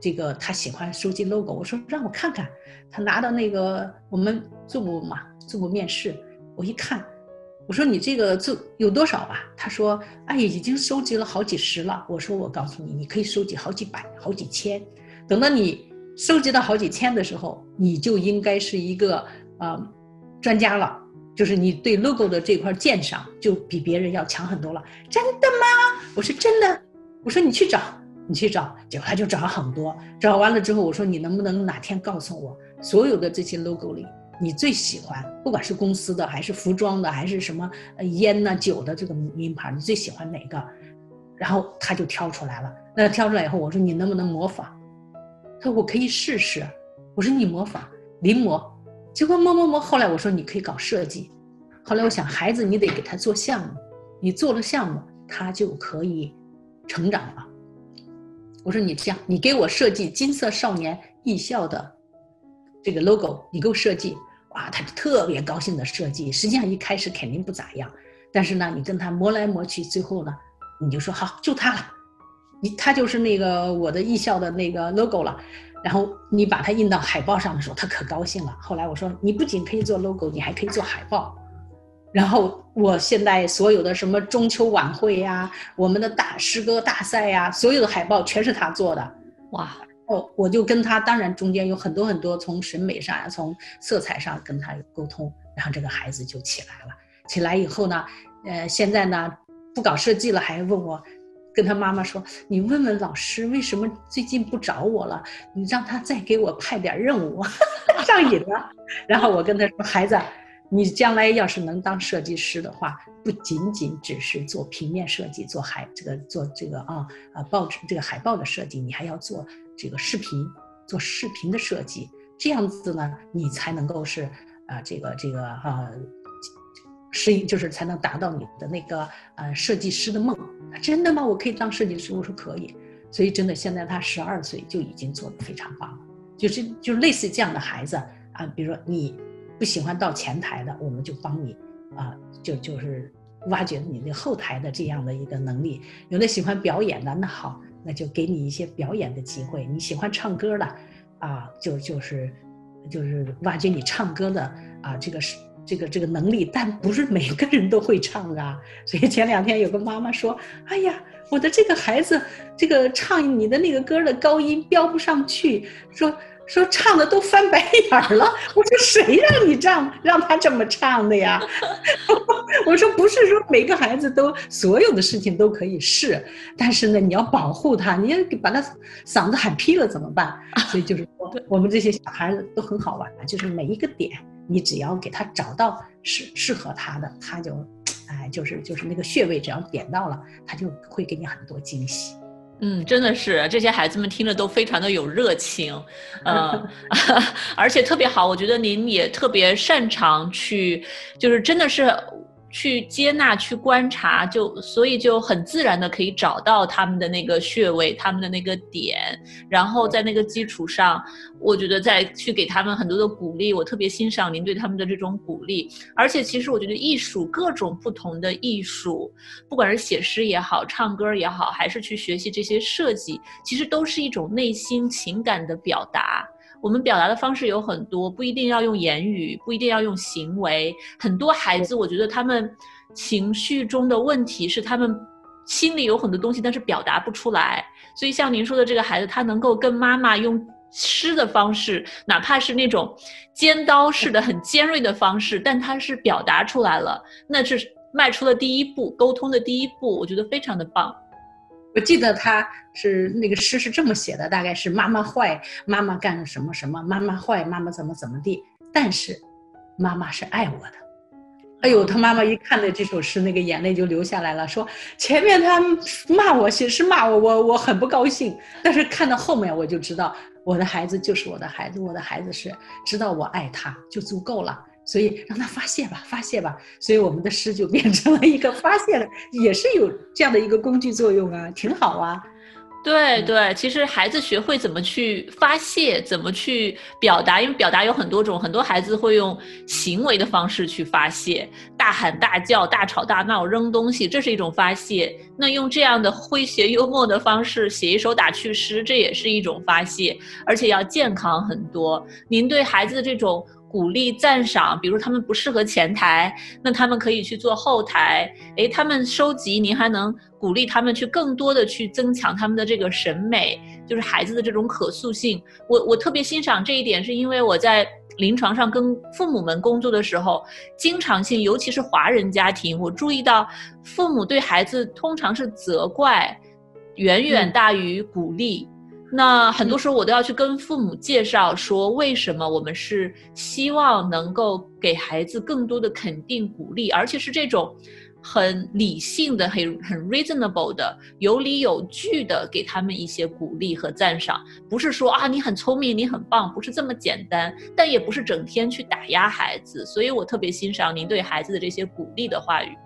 这个他喜欢收集 logo。我说让我看看，他拿到那个我们做过嘛做过面试，我一看。我说你这个就有多少吧？他说，哎，已经收集了好几十了。我说，我告诉你，你可以收集好几百、好几千。等到你收集到好几千的时候，你就应该是一个呃专家了，就是你对 logo 的这块鉴赏就比别人要强很多了。真的吗？我说真的。我说你去找，你去找。结果他就找了很多，找完了之后，我说你能不能哪天告诉我所有的这些 logo 里？你最喜欢，不管是公司的，还是服装的，还是什么烟呐、酒的这个名牌，你最喜欢哪个？然后他就挑出来了。那挑出来以后，我说你能不能模仿？他说我可以试试。我说你模仿，临摹。结果摸摸摸，后来我说你可以搞设计。后来我想，孩子你得给他做项目，你做了项目，他就可以成长了。我说你这样，你给我设计金色少年艺校的这个 logo，你给我设计。哇，他就特别高兴的设计，实际上一开始肯定不咋样，但是呢，你跟他磨来磨去，最后呢，你就说好，就他了，你他就是那个我的艺校的那个 logo 了，然后你把它印到海报上的时候，他可高兴了。后来我说，你不仅可以做 logo，你还可以做海报。然后我现在所有的什么中秋晚会呀，我们的大诗歌大赛呀，所有的海报全是他做的。哇，后我就跟他，当然中间有很多很多从审美上呀，从色彩上跟他沟通，然后这个孩子就起来了。起来以后呢，呃，现在呢不搞设计了，还问我，跟他妈妈说，你问问老师为什么最近不找我了，你让他再给我派点任务，[laughs] 上瘾了。然后我跟他说，孩子。你将来要是能当设计师的话，不仅仅只是做平面设计，做海这个做这个啊啊报纸这个海报的设计，你还要做这个视频，做视频的设计，这样子呢，你才能够是啊这个这个啊适应，就是才能达到你的那个呃设计师的梦。真的吗？我可以当设计师？我说可以。所以真的，现在他十二岁就已经做得非常棒了。就是就类似这样的孩子啊，比如说你。不喜欢到前台的，我们就帮你啊，就就是挖掘你的后台的这样的一个能力。有的喜欢表演的，那好，那就给你一些表演的机会。你喜欢唱歌的，啊，就就是就是挖掘你唱歌的啊，这个是这个这个能力。但不是每个人都会唱啊。所以前两天有个妈妈说：“哎呀，我的这个孩子，这个唱你的那个歌的高音飙不上去。”说。说唱的都翻白眼了，我说谁让你这样让他这么唱的呀？[laughs] 我说不是说每个孩子都所有的事情都可以试，但是呢，你要保护他，你要把他嗓子喊劈了怎么办？所以就是说，[laughs] 我们这些小孩子都很好玩，就是每一个点，你只要给他找到适适合他的，他就，哎，就是就是那个穴位，只要点到了，他就会给你很多惊喜。嗯，真的是这些孩子们听着都非常的有热情，嗯，[laughs] 而且特别好。我觉得您也特别擅长去，就是真的是。去接纳、去观察，就所以就很自然的可以找到他们的那个穴位、他们的那个点，然后在那个基础上，我觉得再去给他们很多的鼓励。我特别欣赏您对他们的这种鼓励，而且其实我觉得艺术各种不同的艺术，不管是写诗也好、唱歌也好，还是去学习这些设计，其实都是一种内心情感的表达。我们表达的方式有很多，不一定要用言语，不一定要用行为。很多孩子，我觉得他们情绪中的问题是他们心里有很多东西，但是表达不出来。所以像您说的这个孩子，他能够跟妈妈用诗的方式，哪怕是那种尖刀式的、很尖锐的方式，但他是表达出来了，那是迈出了第一步，沟通的第一步。我觉得非常的棒。我记得他是那个诗是这么写的，大概是妈妈坏，妈妈干了什么什么，妈妈坏，妈妈怎么怎么地。但是，妈妈是爱我的。哎呦，他妈妈一看到这首诗，那个眼泪就流下来了。说前面他骂我，写诗骂我，我我很不高兴。但是看到后面，我就知道我的孩子就是我的孩子，我的孩子是知道我爱他就足够了。所以让他发泄吧，发泄吧。所以我们的诗就变成了一个发泄的，也是有这样的一个工具作用啊，挺好啊。对对，其实孩子学会怎么去发泄，怎么去表达，因为表达有很多种，很多孩子会用行为的方式去发泄，大喊大叫、大吵大闹、扔东西，这是一种发泄。那用这样的诙谐幽默的方式写一首打趣诗，这也是一种发泄，而且要健康很多。您对孩子的这种。鼓励赞赏，比如他们不适合前台，那他们可以去做后台。诶，他们收集，您还能鼓励他们去更多的去增强他们的这个审美，就是孩子的这种可塑性。我我特别欣赏这一点，是因为我在临床上跟父母们工作的时候，经常性，尤其是华人家庭，我注意到父母对孩子通常是责怪，远远大于鼓励。那很多时候我都要去跟父母介绍说，为什么我们是希望能够给孩子更多的肯定鼓励，而且是这种很理性的、很很 reasonable 的、有理有据的给他们一些鼓励和赞赏，不是说啊你很聪明，你很棒，不是这么简单，但也不是整天去打压孩子，所以我特别欣赏您对孩子的这些鼓励的话语。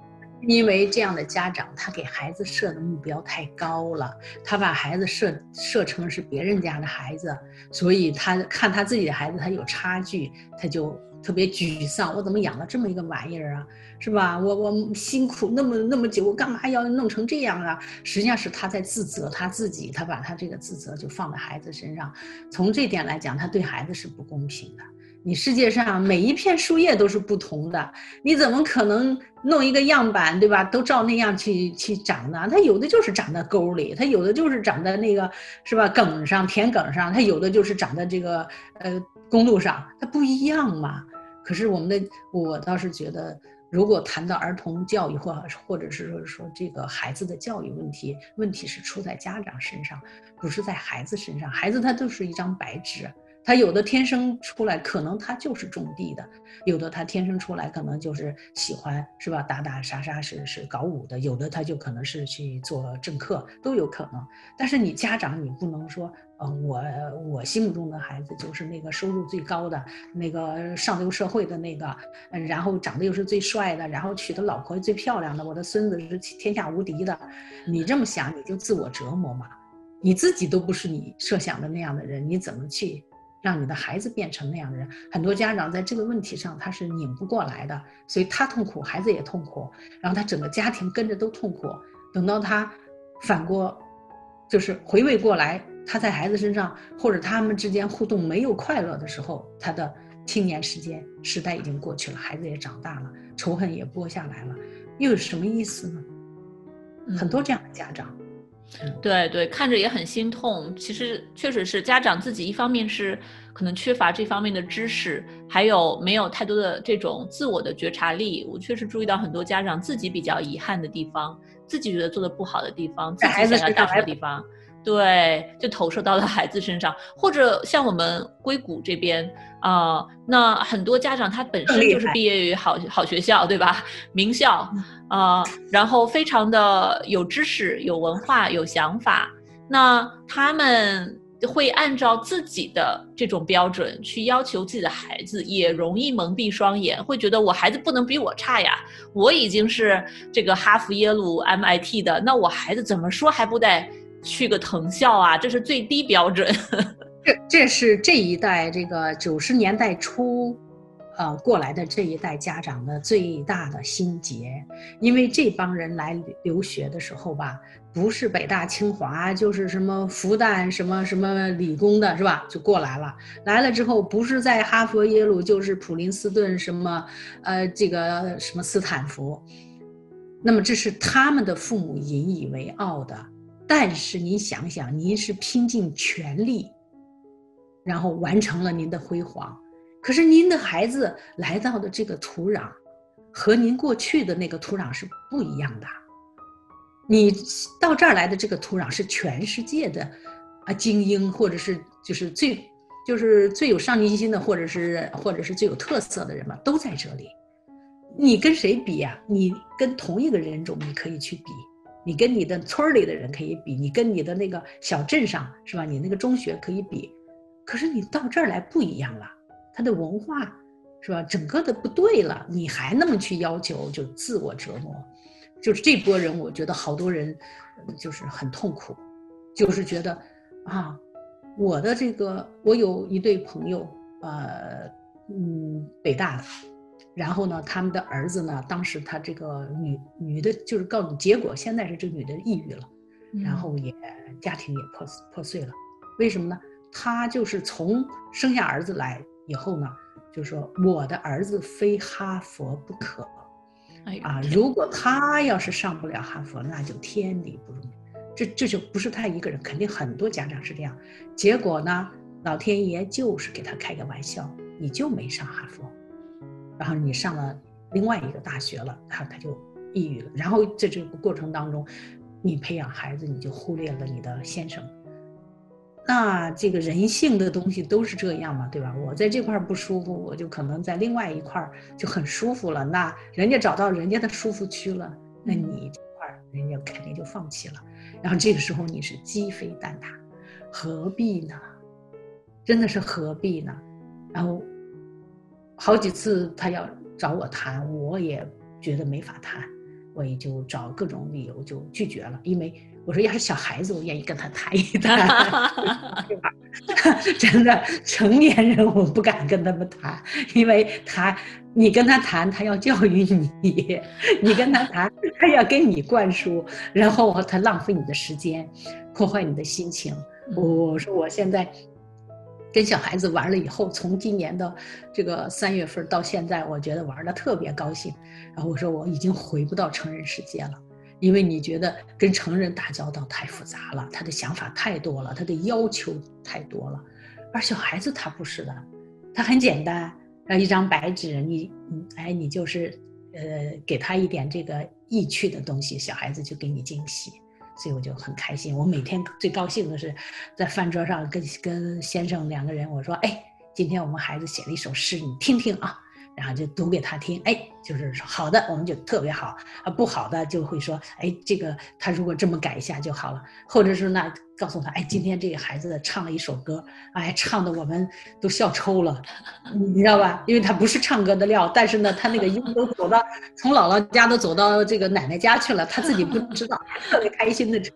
因为这样的家长，他给孩子设的目标太高了，他把孩子设设成是别人家的孩子，所以他看他自己的孩子他有差距，他就特别沮丧。我怎么养了这么一个玩意儿啊？是吧？我我辛苦那么那么久，我干嘛要弄成这样啊？实际上是他在自责他自己，他把他这个自责就放在孩子身上。从这点来讲，他对孩子是不公平的。你世界上每一片树叶都是不同的，你怎么可能弄一个样板，对吧？都照那样去去长呢？它有的就是长在沟里，它有的就是长在那个是吧梗上田埂上，它有的就是长在这个呃公路上，它不一样嘛。可是我们的我倒是觉得，如果谈到儿童教育或或者是说说这个孩子的教育问题，问题是出在家长身上，不是在孩子身上。孩子他就是一张白纸。他有的天生出来，可能他就是种地的；有的他天生出来，可能就是喜欢，是吧？打打杀杀是是搞武的；有的他就可能是去做政客，都有可能。但是你家长，你不能说，嗯，我我心目中的孩子就是那个收入最高的，那个上流社会的那个，嗯，然后长得又是最帅的，然后娶的老婆最漂亮的，我的孙子是天下无敌的。你这么想，你就自我折磨嘛。你自己都不是你设想的那样的人，你怎么去？让你的孩子变成那样的人，很多家长在这个问题上他是拧不过来的，所以他痛苦，孩子也痛苦，然后他整个家庭跟着都痛苦。等到他反过，就是回味过来，他在孩子身上或者他们之间互动没有快乐的时候，他的青年时间时代已经过去了，孩子也长大了，仇恨也播下来了，又有什么意思呢？很多这样的家长。对对，看着也很心痛。其实确实是家长自己一方面是可能缺乏这方面的知识，还有没有太多的这种自我的觉察力。我确实注意到很多家长自己比较遗憾的地方，自己觉得做的不好的地方，自己想要达成的地方。对，就投射到了孩子身上，或者像我们硅谷这边啊，那很多家长他本身就是毕业于好好学校，对吧？名校啊，然后非常的有知识、有文化、有想法，那他们会按照自己的这种标准去要求自己的孩子，也容易蒙蔽双眼，会觉得我孩子不能比我差呀，我已经是这个哈佛、耶鲁、MIT 的，那我孩子怎么说还不得？去个藤校啊，这是最低标准。[laughs] 这这是这一代这个九十年代初，呃过来的这一代家长的最大的心结，因为这帮人来留学的时候吧，不是北大清华，就是什么复旦什么什么理工的，是吧？就过来了。来了之后，不是在哈佛耶鲁，就是普林斯顿什么，呃，这个什么斯坦福。那么这是他们的父母引以为傲的。但是您想想，您是拼尽全力，然后完成了您的辉煌。可是您的孩子来到的这个土壤，和您过去的那个土壤是不一样的。你到这儿来的这个土壤是全世界的啊精英，或者是就是最就是最有上进心的，或者是或者是最有特色的人嘛，都在这里。你跟谁比呀？你跟同一个人种，你可以去比。你跟你的村里的人可以比，你跟你的那个小镇上是吧？你那个中学可以比，可是你到这儿来不一样了，他的文化是吧？整个的不对了，你还那么去要求，就自我折磨，就是这波人，我觉得好多人就是很痛苦，就是觉得啊，我的这个我有一对朋友，呃，嗯，北大的。然后呢，他们的儿子呢，当时他这个女女的，就是告诉你结果，现在是这个女的抑郁了，然后也家庭也破破碎了。为什么呢？他就是从生下儿子来以后呢，就说我的儿子非哈佛不可。哎啊，如果他要是上不了哈佛，那就天理不容。这这就不是他一个人，肯定很多家长是这样。结果呢，老天爷就是给他开个玩笑，你就没上哈佛。然后你上了另外一个大学了，然后他就抑郁了。然后在这个过程当中，你培养孩子，你就忽略了你的先生。那这个人性的东西都是这样嘛，对吧？我在这块不舒服，我就可能在另外一块就很舒服了。那人家找到人家的舒服区了，那你这块人家肯定就放弃了。然后这个时候你是鸡飞蛋打，何必呢？真的是何必呢？然后。好几次他要找我谈，我也觉得没法谈，我也就找各种理由就拒绝了。因为我说要是小孩子，我愿意跟他谈一谈，[laughs] 对吧？[laughs] 真的成年人我不敢跟他们谈，因为他你跟他谈，他要教育你；你跟他谈，他要给你灌输，然后他浪费你的时间，破坏你的心情。我说我现在。跟小孩子玩了以后，从今年的这个三月份到现在，我觉得玩的特别高兴。然后我说我已经回不到成人世界了，因为你觉得跟成人打交道太复杂了，他的想法太多了，他的要求太多了。而小孩子他不是的，他很简单，然后一张白纸，你你哎你就是呃给他一点这个意趣的东西，小孩子就给你惊喜。所以我就很开心。我每天最高兴的是，在饭桌上跟跟先生两个人，我说：“哎，今天我们孩子写了一首诗，你听听啊。”然后就读给他听，哎，就是说好的，我们就特别好啊，不好的就会说，哎，这个他如果这么改一下就好了，或者是呢告诉他，哎，今天这个孩子唱了一首歌，哎，唱的我们都笑抽了，[laughs] 你知道吧？因为他不是唱歌的料，但是呢，他那个音都走到从姥姥家都走到这个奶奶家去了，他自己不知道，特别开心的唱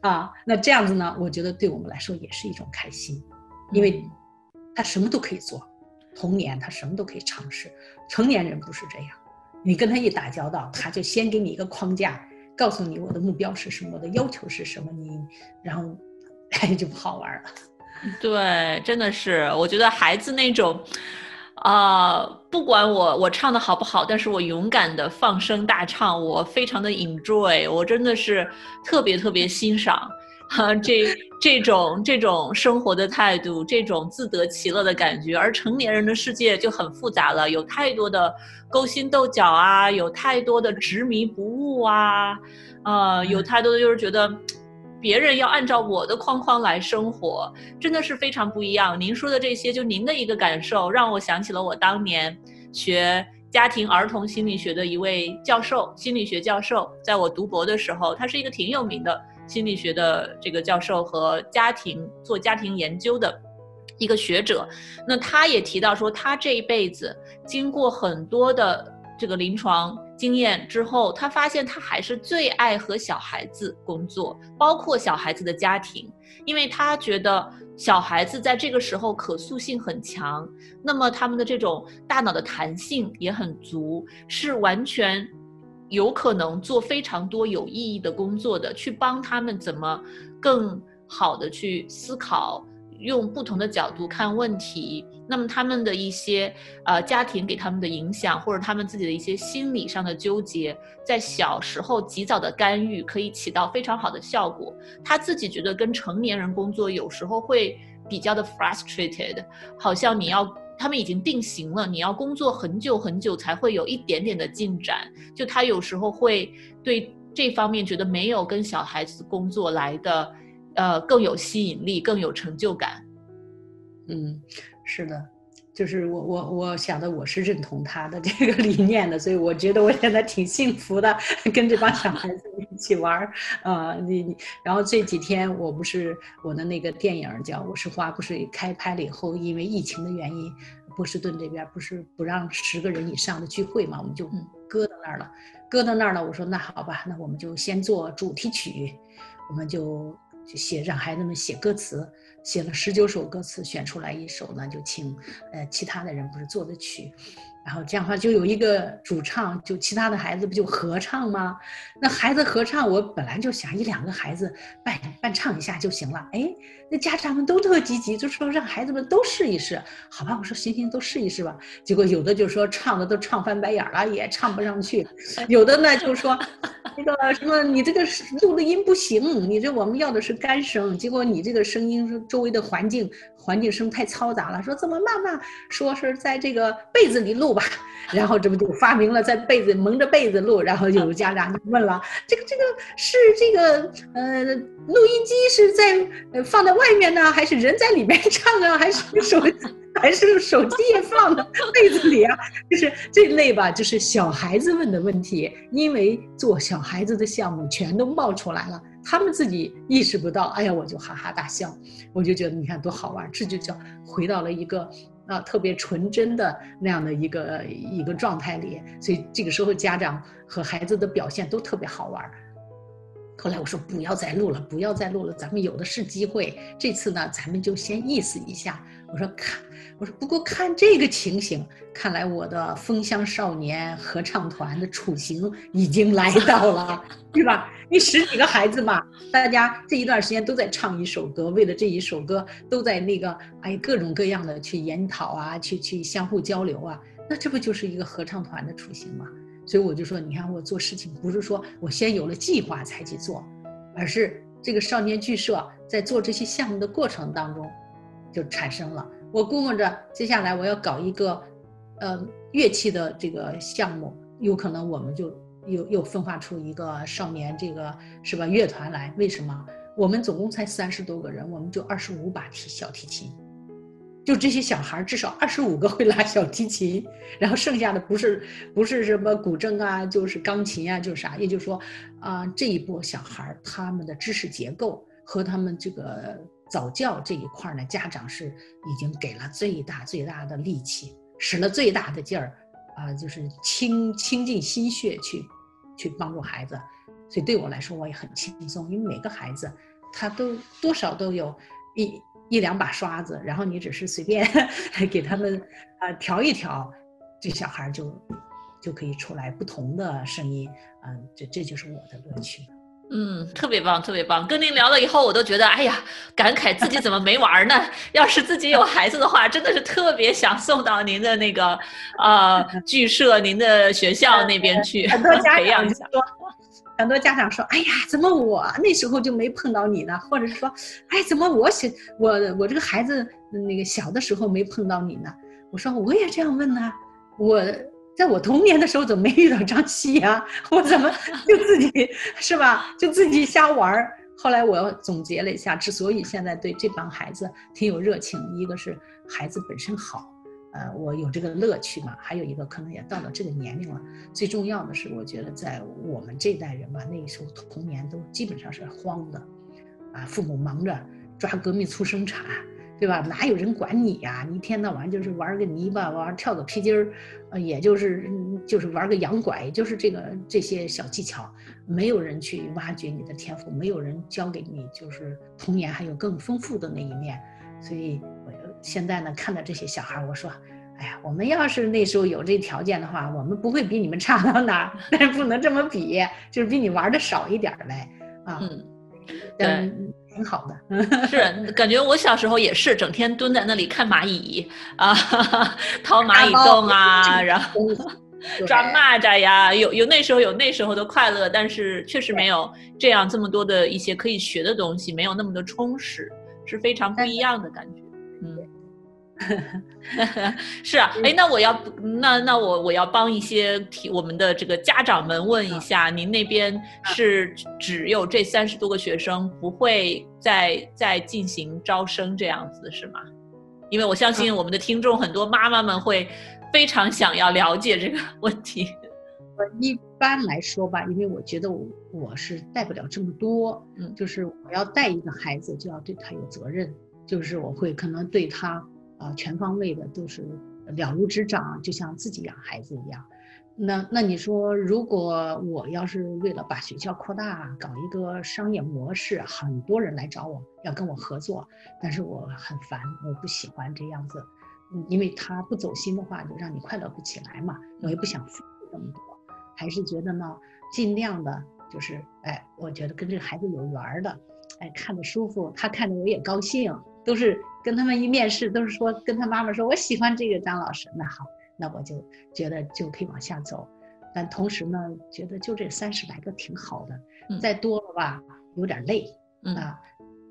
啊。那这样子呢，我觉得对我们来说也是一种开心，因为他什么都可以做。童年他什么都可以尝试，成年人不是这样，你跟他一打交道，他就先给你一个框架，告诉你我的目标是什么，我的要求是什么，你然后哎就不好玩了。[laughs] 对，真的是，我觉得孩子那种，啊，不管我我唱的好不好，但是我勇敢的放声大唱，我非常的 enjoy，我真的是特别特别欣赏。哈，这这种这种生活的态度，这种自得其乐的感觉，而成年人的世界就很复杂了，有太多的勾心斗角啊，有太多的执迷不悟啊，呃，有太多的就是觉得别人要按照我的框框来生活，真的是非常不一样。您说的这些，就您的一个感受，让我想起了我当年学家庭儿童心理学的一位教授，心理学教授，在我读博的时候，他是一个挺有名的。心理学的这个教授和家庭做家庭研究的一个学者，那他也提到说，他这一辈子经过很多的这个临床经验之后，他发现他还是最爱和小孩子工作，包括小孩子的家庭，因为他觉得小孩子在这个时候可塑性很强，那么他们的这种大脑的弹性也很足，是完全。有可能做非常多有意义的工作的，去帮他们怎么更好的去思考，用不同的角度看问题。那么他们的一些呃家庭给他们的影响，或者他们自己的一些心理上的纠结，在小时候及早的干预，可以起到非常好的效果。他自己觉得跟成年人工作有时候会比较的 frustrated，好像你要。他们已经定型了，你要工作很久很久才会有一点点的进展。就他有时候会对这方面觉得没有跟小孩子工作来的，呃，更有吸引力，更有成就感。嗯，是的。就是我我我想的我是认同他的这个理念的，所以我觉得我现在挺幸福的，跟这帮小孩子一起玩儿啊，你你，然后这几天我不是我的那个电影叫《我是花》，不是开拍了以后，因为疫情的原因，波士顿这边不是不让十个人以上的聚会嘛，我们就搁到那儿了，搁到那儿了。我说那好吧，那我们就先做主题曲，我们就就写让孩子们写歌词。写了十九首歌词，选出来一首呢，就请呃其他的人不是做的曲，然后这样的话就有一个主唱，就其他的孩子不就合唱吗？那孩子合唱，我本来就想一两个孩子伴伴唱一下就行了。哎，那家长们都特积极，就说让孩子们都试一试，好吧？我说行行，都试一试吧。结果有的就说唱的都唱翻白眼了，也唱不上去；[laughs] 有的呢就说。那个什么，你这个录的音不行，你这我们要的是干声，结果你这个声音周围的环境环境声太嘈杂了，说怎么办嘛？说是在这个被子里录吧，[laughs] 然后这不就发明了在被子蒙着被子录，然后有家长就问了，这个这个是这个呃录音机是在放在外面呢，还是人在里面唱啊，[laughs] 还是手？还是手机也放被子里啊，[laughs] 就是这类吧，就是小孩子问的问题，因为做小孩子的项目全都冒出来了，他们自己意识不到，哎呀，我就哈哈大笑，我就觉得你看多好玩，这就叫回到了一个啊特别纯真的那样的一个一个状态里，所以这个时候家长和孩子的表现都特别好玩儿。后来我说不要再录了，不要再录了，咱们有的是机会。这次呢，咱们就先意思一下。我说看，我说不过看这个情形，看来我的风箱少年合唱团的雏形已经来到了，[laughs] 对吧？你十几个孩子嘛，大家这一段时间都在唱一首歌，为了这一首歌都在那个哎各种各样的去研讨啊，去去相互交流啊，那这不就是一个合唱团的雏形吗？所以我就说，你看我做事情不是说我先有了计划才去做，而是这个少年剧社在做这些项目的过程当中，就产生了。我估摸着接下来我要搞一个，呃，乐器的这个项目，有可能我们就又又分化出一个少年这个是吧乐团来？为什么？我们总共才三十多个人，我们就二十五把提小提琴。就这些小孩至少二十五个会拉小提琴，然后剩下的不是不是什么古筝啊，就是钢琴啊，就是啥？也就是说，啊，这一波小孩他们的知识结构和他们这个早教这一块呢，家长是已经给了最大最大的力气，使了最大的劲儿，啊，就是倾倾尽心血去去帮助孩子。所以对我来说，我也很轻松，因为每个孩子他都多少都有一。一两把刷子，然后你只是随便 [laughs] 给他们啊调一调，这小孩就就可以出来不同的声音，嗯，这这就是我的乐趣。嗯，特别棒，特别棒。跟您聊了以后，我都觉得，哎呀，感慨自己怎么没玩呢？[laughs] 要是自己有孩子的话，真的是特别想送到您的那个呃剧社、您的学校那边去培养一下。很多家长说：“哎呀，怎么我那时候就没碰到你呢？或者是说，哎，怎么我小我我这个孩子那个小的时候没碰到你呢？”我说：“我也这样问呢。我在我童年的时候怎么没遇到张希呀？[laughs] 我怎么就自己是吧？就自己瞎玩儿。后来我总结了一下，之所以现在对这帮孩子挺有热情，一个是孩子本身好。”呃，我有这个乐趣嘛？还有一个可能也到了这个年龄了。最重要的是，我觉得在我们这代人吧，那时候童年都基本上是荒的，啊，父母忙着抓革命促生产，对吧？哪有人管你呀？你一天到晚就是玩个泥巴，玩跳个皮筋儿，呃，也就是就是玩个洋拐，就是这个这些小技巧，没有人去挖掘你的天赋，没有人教给你，就是童年还有更丰富的那一面，所以。现在呢，看到这些小孩，我说，哎呀，我们要是那时候有这条件的话，我们不会比你们差到哪儿，[laughs] 但是不能这么比，就是比你玩的少一点呗，啊，嗯，对，挺好的，是，感觉我小时候也是，整天蹲在那里看蚂蚁啊，[laughs] 掏蚂蚁洞啊，然 [laughs] 后抓蚂蚱呀，有有那时候有那时候的快乐，但是确实没有这样这么多的一些可以学的东西，没有那么的充实，是非常不一样的感觉。[laughs] 是啊，哎，那我要那那我我要帮一些提我们的这个家长们问一下，您那边是只有这三十多个学生，不会再再进行招生这样子是吗？因为我相信我们的听众很多妈妈们会非常想要了解这个问题。我一般来说吧，因为我觉得我我是带不了这么多，嗯，就是我要带一个孩子，就要对他有责任，就是我会可能对他。啊，全方位的都是了如指掌，就像自己养孩子一样。那那你说，如果我要是为了把学校扩大，搞一个商业模式，很多人来找我要跟我合作，但是我很烦，我不喜欢这样子，因为他不走心的话，就让你快乐不起来嘛。我也不想付出这么多，还是觉得呢，尽量的，就是哎，我觉得跟这个孩子有缘的，哎，看着舒服，他看着我也高兴。都是跟他们一面试，都是说跟他妈妈说，我喜欢这个张老师。那好，那我就觉得就可以往下走。但同时呢，觉得就这三十来个挺好的，再多了吧有点累啊。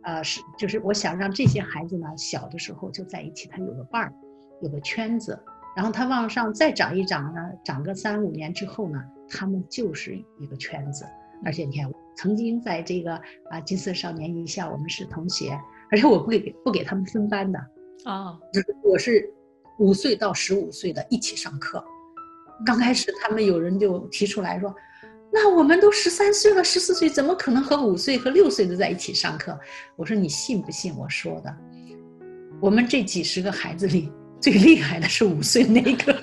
呃，是就是我想让这些孩子呢，小的时候就在一起，他有个伴儿，有个圈子。然后他往上再长一长呢，长个三五年之后呢，他们就是一个圈子。而且你看，曾经在这个啊金色少年艺校，我们是同学。而且我不给不给他们分班的，啊，就是我是五岁到十五岁的一起上课。刚开始他们有人就提出来说，那我们都十三岁了，十四岁怎么可能和五岁和六岁的在一起上课？我说你信不信我说的？我们这几十个孩子里最厉害的是五岁那个，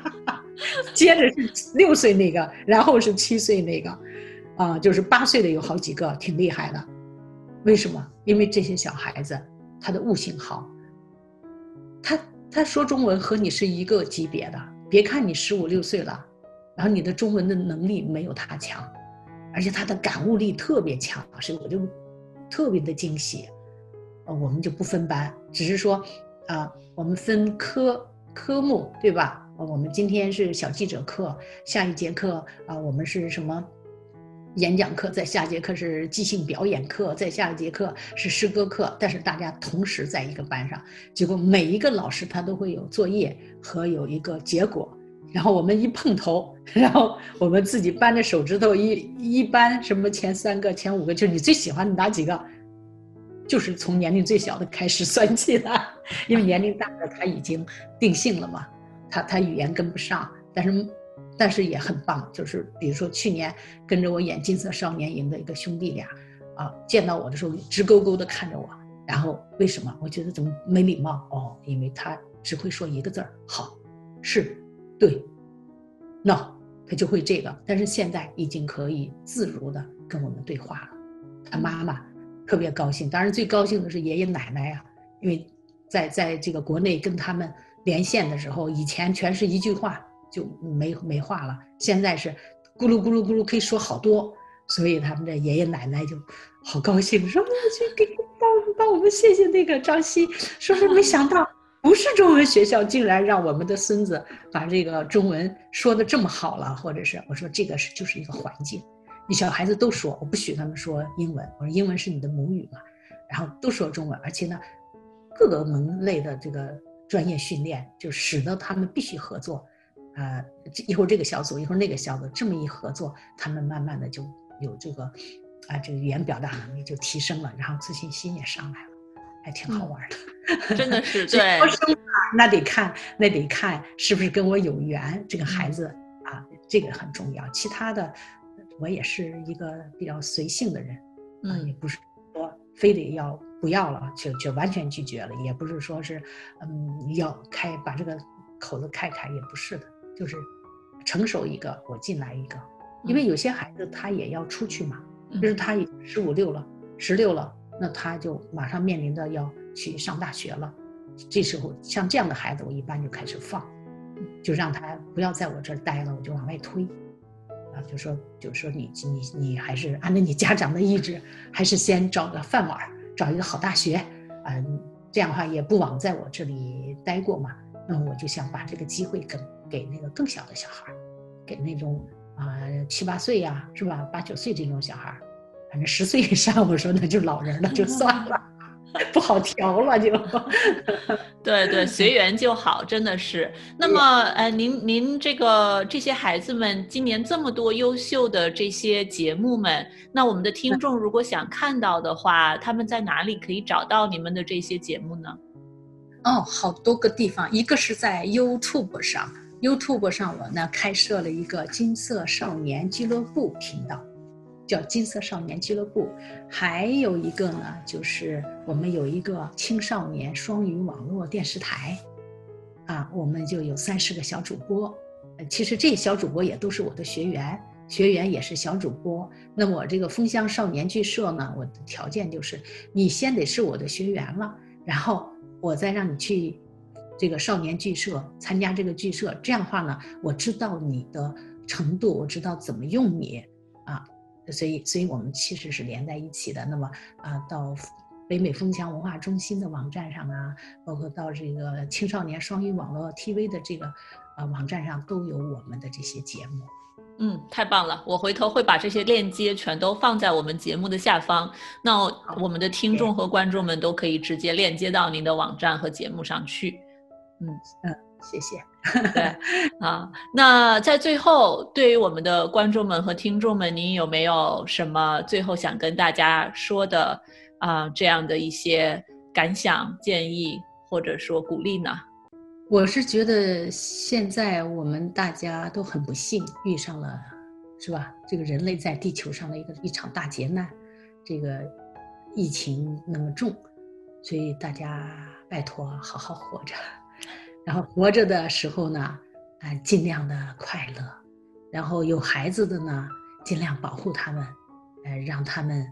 [laughs] 接着是六岁那个，然后是七岁那个。啊，就是八岁的有好几个，挺厉害的。为什么？因为这些小孩子他的悟性好，他他说中文和你是一个级别的。别看你十五六岁了，然后你的中文的能力没有他强，而且他的感悟力特别强，所以我就特别的惊喜。呃，我们就不分班，只是说啊，我们分科科目，对吧？我们今天是小记者课，下一节课啊，我们是什么演讲课？在下节课是即兴表演课，在下一节课是诗歌课。但是大家同时在一个班上，结果每一个老师他都会有作业和有一个结果，然后我们一碰头，然后我们自己扳着手指头一一扳，什么前三个、前五个，就是你最喜欢的哪几个？就是从年龄最小的开始算起的，因为年龄大的他已经定性了嘛。他他语言跟不上，但是，但是也很棒。就是比如说去年跟着我演《金色少年营》的一个兄弟俩，啊，见到我的时候直勾勾的看着我。然后为什么？我觉得怎么没礼貌？哦，因为他只会说一个字儿，好，是，对，no，他就会这个。但是现在已经可以自如的跟我们对话了。他妈妈特别高兴，当然最高兴的是爷爷奶奶呀，因为在在这个国内跟他们。连线的时候，以前全是一句话就没没话了，现在是咕噜咕噜咕噜可以说好多，所以他们的爷爷奶奶就好高兴，说我去给帮帮我们谢谢那个张希，说是没想到不是中文学校，竟然让我们的孙子把这个中文说的这么好了，或者是我说这个是就是一个环境，你小孩子都说我不许他们说英文，我说英文是你的母语嘛，然后都说中文，而且呢各个门类的这个。专业训练就使得他们必须合作，啊，一会儿这个小组，一会儿那个小组，这么一合作，他们慢慢的就有这个，啊，这个语言表达能力就提升了，然后自信心也上来了，还挺好玩的。真的 [laughs] 是对，那得看，那得看是不是跟我有缘，这个孩子啊，这个很重要。其他的，我也是一个比较随性的人，嗯，也不是说非得要。不要了，就就完全拒绝了，也不是说是，嗯，要开把这个口子开开，也不是的，就是成熟一个，我进来一个，因为有些孩子他也要出去嘛，就是他十五六了，十六了，那他就马上面临着要去上大学了，这时候像这样的孩子，我一般就开始放，就让他不要在我这儿待了，我就往外推，啊，就说就说你你你还是按照你家长的意志，还是先找个饭碗。找一个好大学，嗯，这样的话也不枉在我这里待过嘛。那我就想把这个机会给给那个更小的小孩儿，给那种啊七八岁呀，是吧？八九岁这种小孩儿，反正十岁以上，我说那就老人了，就算了。[laughs] 不好调了，就 [laughs] 对对，随缘就好，真的是。那么，呃，您您这个这些孩子们今年这么多优秀的这些节目们，那我们的听众如果想看到的话，他们在哪里可以找到你们的这些节目呢？哦，好多个地方，一个是在 YouTube 上，YouTube 上我呢开设了一个金色少年俱乐部频道。叫金色少年俱乐部，还有一个呢，就是我们有一个青少年双语网络电视台，啊，我们就有三十个小主播，其实这小主播也都是我的学员，学员也是小主播。那么我这个枫香少年剧社呢，我的条件就是你先得是我的学员了，然后我再让你去这个少年剧社参加这个剧社，这样的话呢，我知道你的程度，我知道怎么用你啊。所以，所以我们其实是连在一起的。那么啊，到北美风墙文化中心的网站上啊，包括到这个青少年双语网络 TV 的这个呃网站上，都有我们的这些节目。嗯，太棒了！我回头会把这些链接全都放在我们节目的下方，那我们的听众和观众们都可以直接链接到您的网站和节目上去。嗯嗯。谢谢。对啊，那在最后，对于我们的观众们和听众们，您有没有什么最后想跟大家说的啊？这样的一些感想、建议，或者说鼓励呢？我是觉得现在我们大家都很不幸，遇上了，是吧？这个人类在地球上的一个一场大劫难，这个疫情那么重，所以大家拜托好好活着。然后活着的时候呢，啊，尽量的快乐；然后有孩子的呢，尽量保护他们，呃，让他们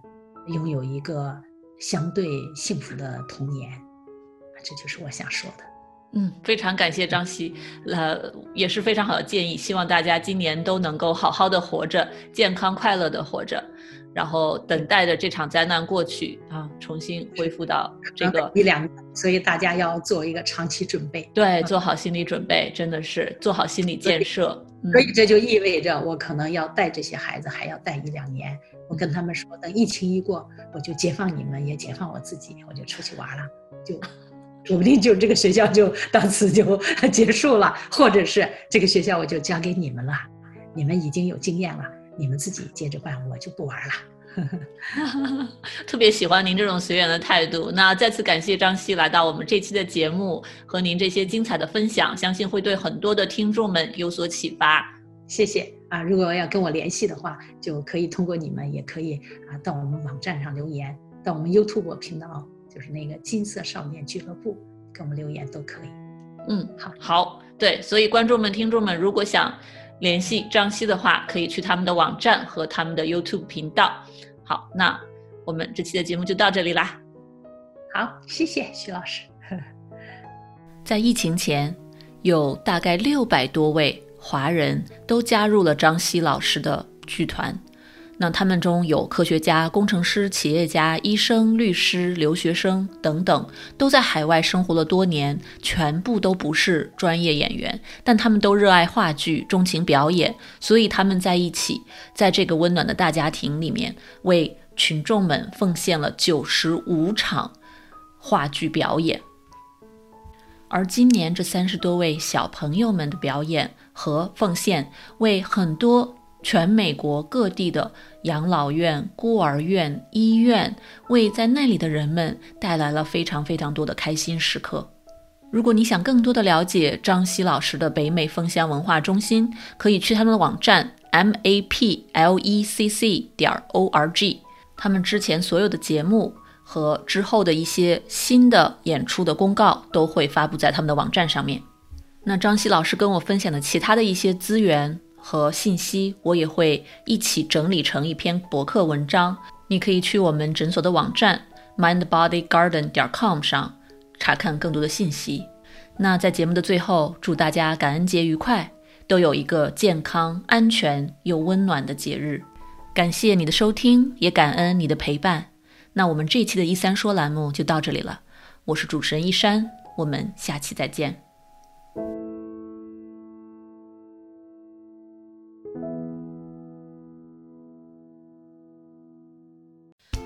拥有一个相对幸福的童年。这就是我想说的。嗯，非常感谢张希，呃，也是非常好的建议。希望大家今年都能够好好的活着，健康快乐的活着，然后等待着这场灾难过去啊，重新恢复到这个一两年。所以大家要做一个长期准备，对，做好心理准备，真的是做好心理建设。所以这就意味着我可能要带这些孩子，还要带一两年。我跟他们说，等疫情一过，我就解放你们，也解放我自己，我就出去玩了，就。[laughs] 说不定就这个学校就到此就结束了，或者是这个学校我就交给你们了，你们已经有经验了，你们自己接着办，我就不玩了。[laughs] 特别喜欢您这种随缘的态度。那再次感谢张希来到我们这期的节目和您这些精彩的分享，相信会对很多的听众们有所启发。谢谢啊！如果要跟我联系的话，就可以通过你们，也可以啊到我们网站上留言，到我们 YouTube 频道。就是那个金色少年俱乐部，给我们留言都可以。嗯，好，好，对，所以观众们、听众们，如果想联系张希的话，可以去他们的网站和他们的 YouTube 频道。好，那我们这期的节目就到这里啦。好，谢谢徐老师。[laughs] 在疫情前，有大概六百多位华人都加入了张希老师的剧团。那他们中有科学家、工程师、企业家、医生、律师、留学生等等，都在海外生活了多年，全部都不是专业演员，但他们都热爱话剧，钟情表演，所以他们在一起，在这个温暖的大家庭里面，为群众们奉献了九十五场话剧表演。而今年这三十多位小朋友们的表演和奉献，为很多。全美国各地的养老院、孤儿院、医院，为在那里的人们带来了非常非常多的开心时刻。如果你想更多的了解张希老师的北美枫香文化中心，可以去他们的网站 m a p l e c c 点 o r g，他们之前所有的节目和之后的一些新的演出的公告都会发布在他们的网站上面。那张希老师跟我分享的其他的一些资源。和信息，我也会一起整理成一篇博客文章。你可以去我们诊所的网站 mindbodygarden 点 com 上查看更多的信息。那在节目的最后，祝大家感恩节愉快，都有一个健康、安全又温暖的节日。感谢你的收听，也感恩你的陪伴。那我们这期的一三说栏目就到这里了。我是主持人一山，我们下期再见。